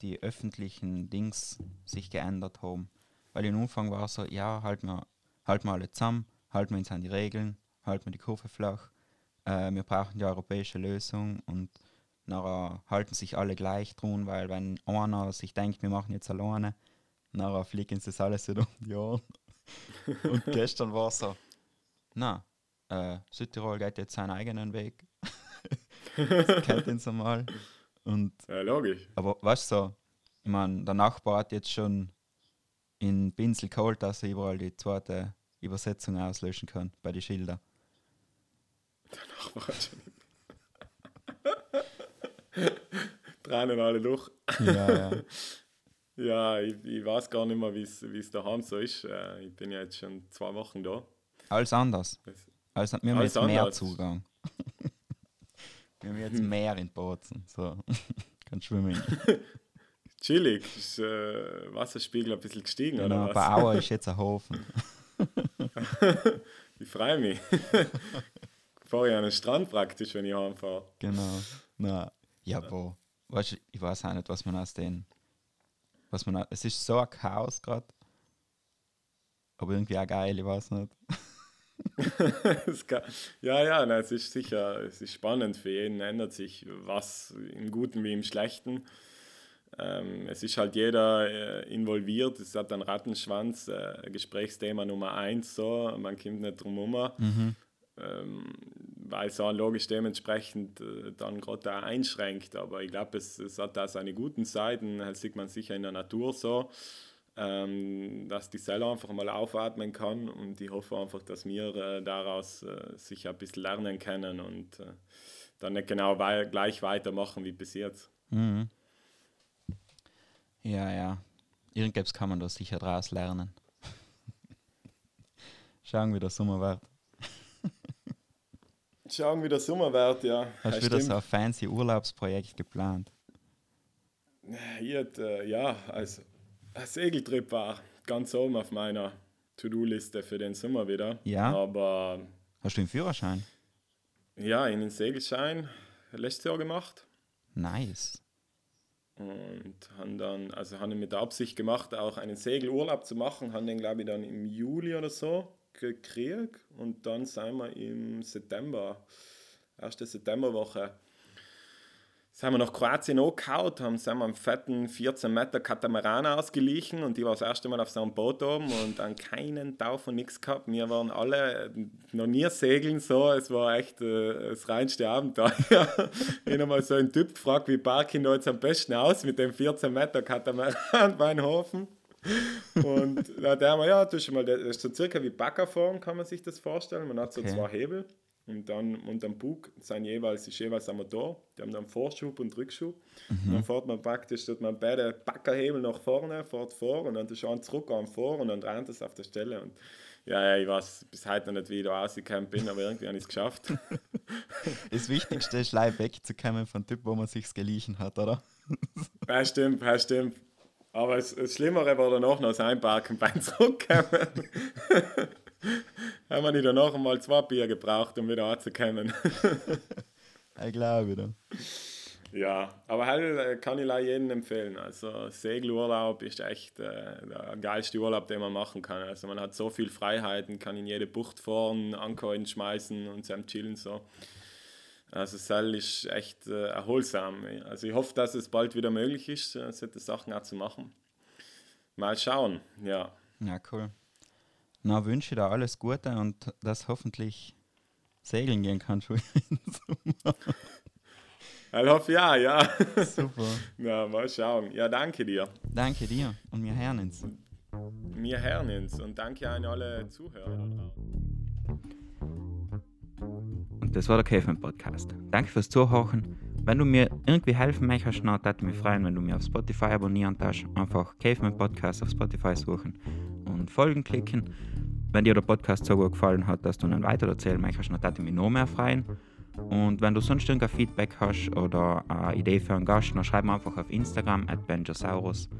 die öffentlichen Dings sich geändert haben. Weil im Anfang war es so, ja, halten wir, halten wir alle zusammen, halten wir uns an die Regeln, halten wir die Kurve flach. Äh, wir brauchen die europäische Lösung und nachher halten sich alle gleich drum, weil wenn einer sich denkt, wir machen jetzt alleine, nachher fliegen sie das alles wieder um die Ohren. und gestern war es so, na, äh, Südtirol geht jetzt seinen eigenen Weg. kennt ihn so mal. Und, ja, logisch. Aber weißt du, so, ich meine, der Nachbar hat jetzt schon in Pinsel geholt, dass er überall die zweite Übersetzung auslöschen kann bei den Schildern. Tränen alle durch. Ja, ja. ja, ich, ich weiß gar nicht mehr, wie es daheim so ist. Äh, ich bin ja jetzt schon zwei Wochen da. Alles anders. Also, wir haben Alles jetzt mehr anders. Zugang. wir haben jetzt mehr in Bozen. So. Kannst schwimmen. Chillig. Ist äh, Wasserspiegel ein bisschen gestiegen, Genau, oder bei was? Auer ist jetzt ein Hofen. ich freue mich. Fahre an den Strand praktisch, wenn ich heimfahre. Genau. Na, ja, boah. Weißt du, ich weiß auch nicht, was man aus den. Was man, es ist so ein Chaos gerade. Aber irgendwie auch geil, ich weiß nicht. Kann- ja, ja, na, es ist sicher, es ist spannend. Für jeden ändert sich was im Guten wie im Schlechten. Ähm, es ist halt jeder äh, involviert. Es hat einen Rattenschwanz, äh, Gesprächsthema Nummer eins. So. Man kommt nicht drum herum, ähm, weil es auch logisch dementsprechend äh, dann gerade einschränkt. Aber ich glaube, es, es hat da seine guten Seiten. Das sieht man sicher in der Natur so ähm, dass die Zelle einfach mal aufatmen kann und ich hoffe einfach, dass wir äh, daraus äh, sicher ein bisschen lernen können und äh, dann nicht genau wei gleich weitermachen wie bis jetzt. Mhm. Ja, ja. Irgendwas kann man da sicher draus lernen. Schauen, wie der Sommer wird. Schauen, wie der Sommer wird, ja. Hast du wieder so ein fancy Urlaubsprojekt geplant? Ich hätte, äh, ja, also ein Segeltrip war ganz oben auf meiner To-Do-Liste für den Sommer wieder. Ja? Aber Hast du einen Führerschein? ja, einen Segelschein letztes Jahr gemacht. Nice. Und haben dann, also haben mit der Absicht gemacht, auch einen Segelurlaub zu machen, haben den glaube ich dann im Juli oder so gekriegt und dann sind wir im September, erste Septemberwoche, sind wir nach Kroatien angehauen, haben sind wir einen fetten 14 Meter Katamaran ausgelichen und die war das erste Mal auf so einem Boot oben und an keinen Tauch und nichts gehabt. Wir waren alle noch nie segeln so, es war echt äh, das reinste Abenteuer. ich habe mal so einen Typ gefragt, wie Parkin da jetzt am besten aus mit dem 14 Meter Katamaran Weinhofen. Und da er mal, ja, das ist, mal, das ist so circa wie Backerform, kann man sich das vorstellen. Man hat so Okay. zwei Hebel und dann unterm Bug sind jeweils, ist jeweils ein Motor. Die haben dann Vorschub und Rückschub. Und dann fährt man praktisch, tut man beide Backerhebel nach vorne, fährt vor und dann der Schauen zurück an vor und dann dreht es auf der Stelle. Und ja, ja, ich weiß bis heute noch nicht, wie ich da rausgekommen bin, aber irgendwie habe ich es geschafft. Das Wichtigste ist, live wegzukommen von Typ, wo man sich's geliechen hat, oder? Ja, stimmt, ja, stimmt. Aber das, das Schlimmere war danach noch das Einparken beim Zurückkommen. haben wir nicht danach mal zwei Bier gebraucht, um wieder anzukommen. Ich glaube, da. ja, aber halt äh, kann ich leider jedem empfehlen. Also Segelurlaub ist echt äh, der geilste Urlaub, den man machen kann. Also man hat so viel Freiheiten, kann in jede Bucht fahren, Anker schmeißen und zusammen chillen so. Also Seil ist echt äh, erholsam. Also ich hoffe, dass es bald wieder möglich ist, äh, solche Sachen auch zu machen. Mal schauen, ja. Ja, cool. Na, wünsche dir alles Gute und dass hoffentlich segeln gehen kannst. Ich hoffe ja, ja. Super. Na, mal schauen. Ja, danke dir. Danke dir und wir hören uns. Wir hören uns und danke an alle Zuhörer das war der Caveman Podcast. Danke fürs Zuhören. Wenn du mir irgendwie helfen möchtest, dann würde mich freuen, wenn du mir auf Spotify abonnieren darfst. Einfach Caveman Podcast auf Spotify suchen und Folgen klicken. Wenn dir der Podcast so gut gefallen hat, dass du ihn weiter erzählen möchtest, dann würde ich mich noch mehr freuen. Und wenn du sonst irgendein Feedback hast oder eine Idee für einen Gast, dann schreib mir einfach auf Instagram benjosaurus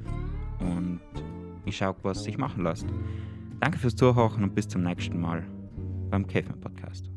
und ich schaue, was sich machen lässt. Danke fürs Zuhören und bis zum nächsten Mal beim Caveman Podcast.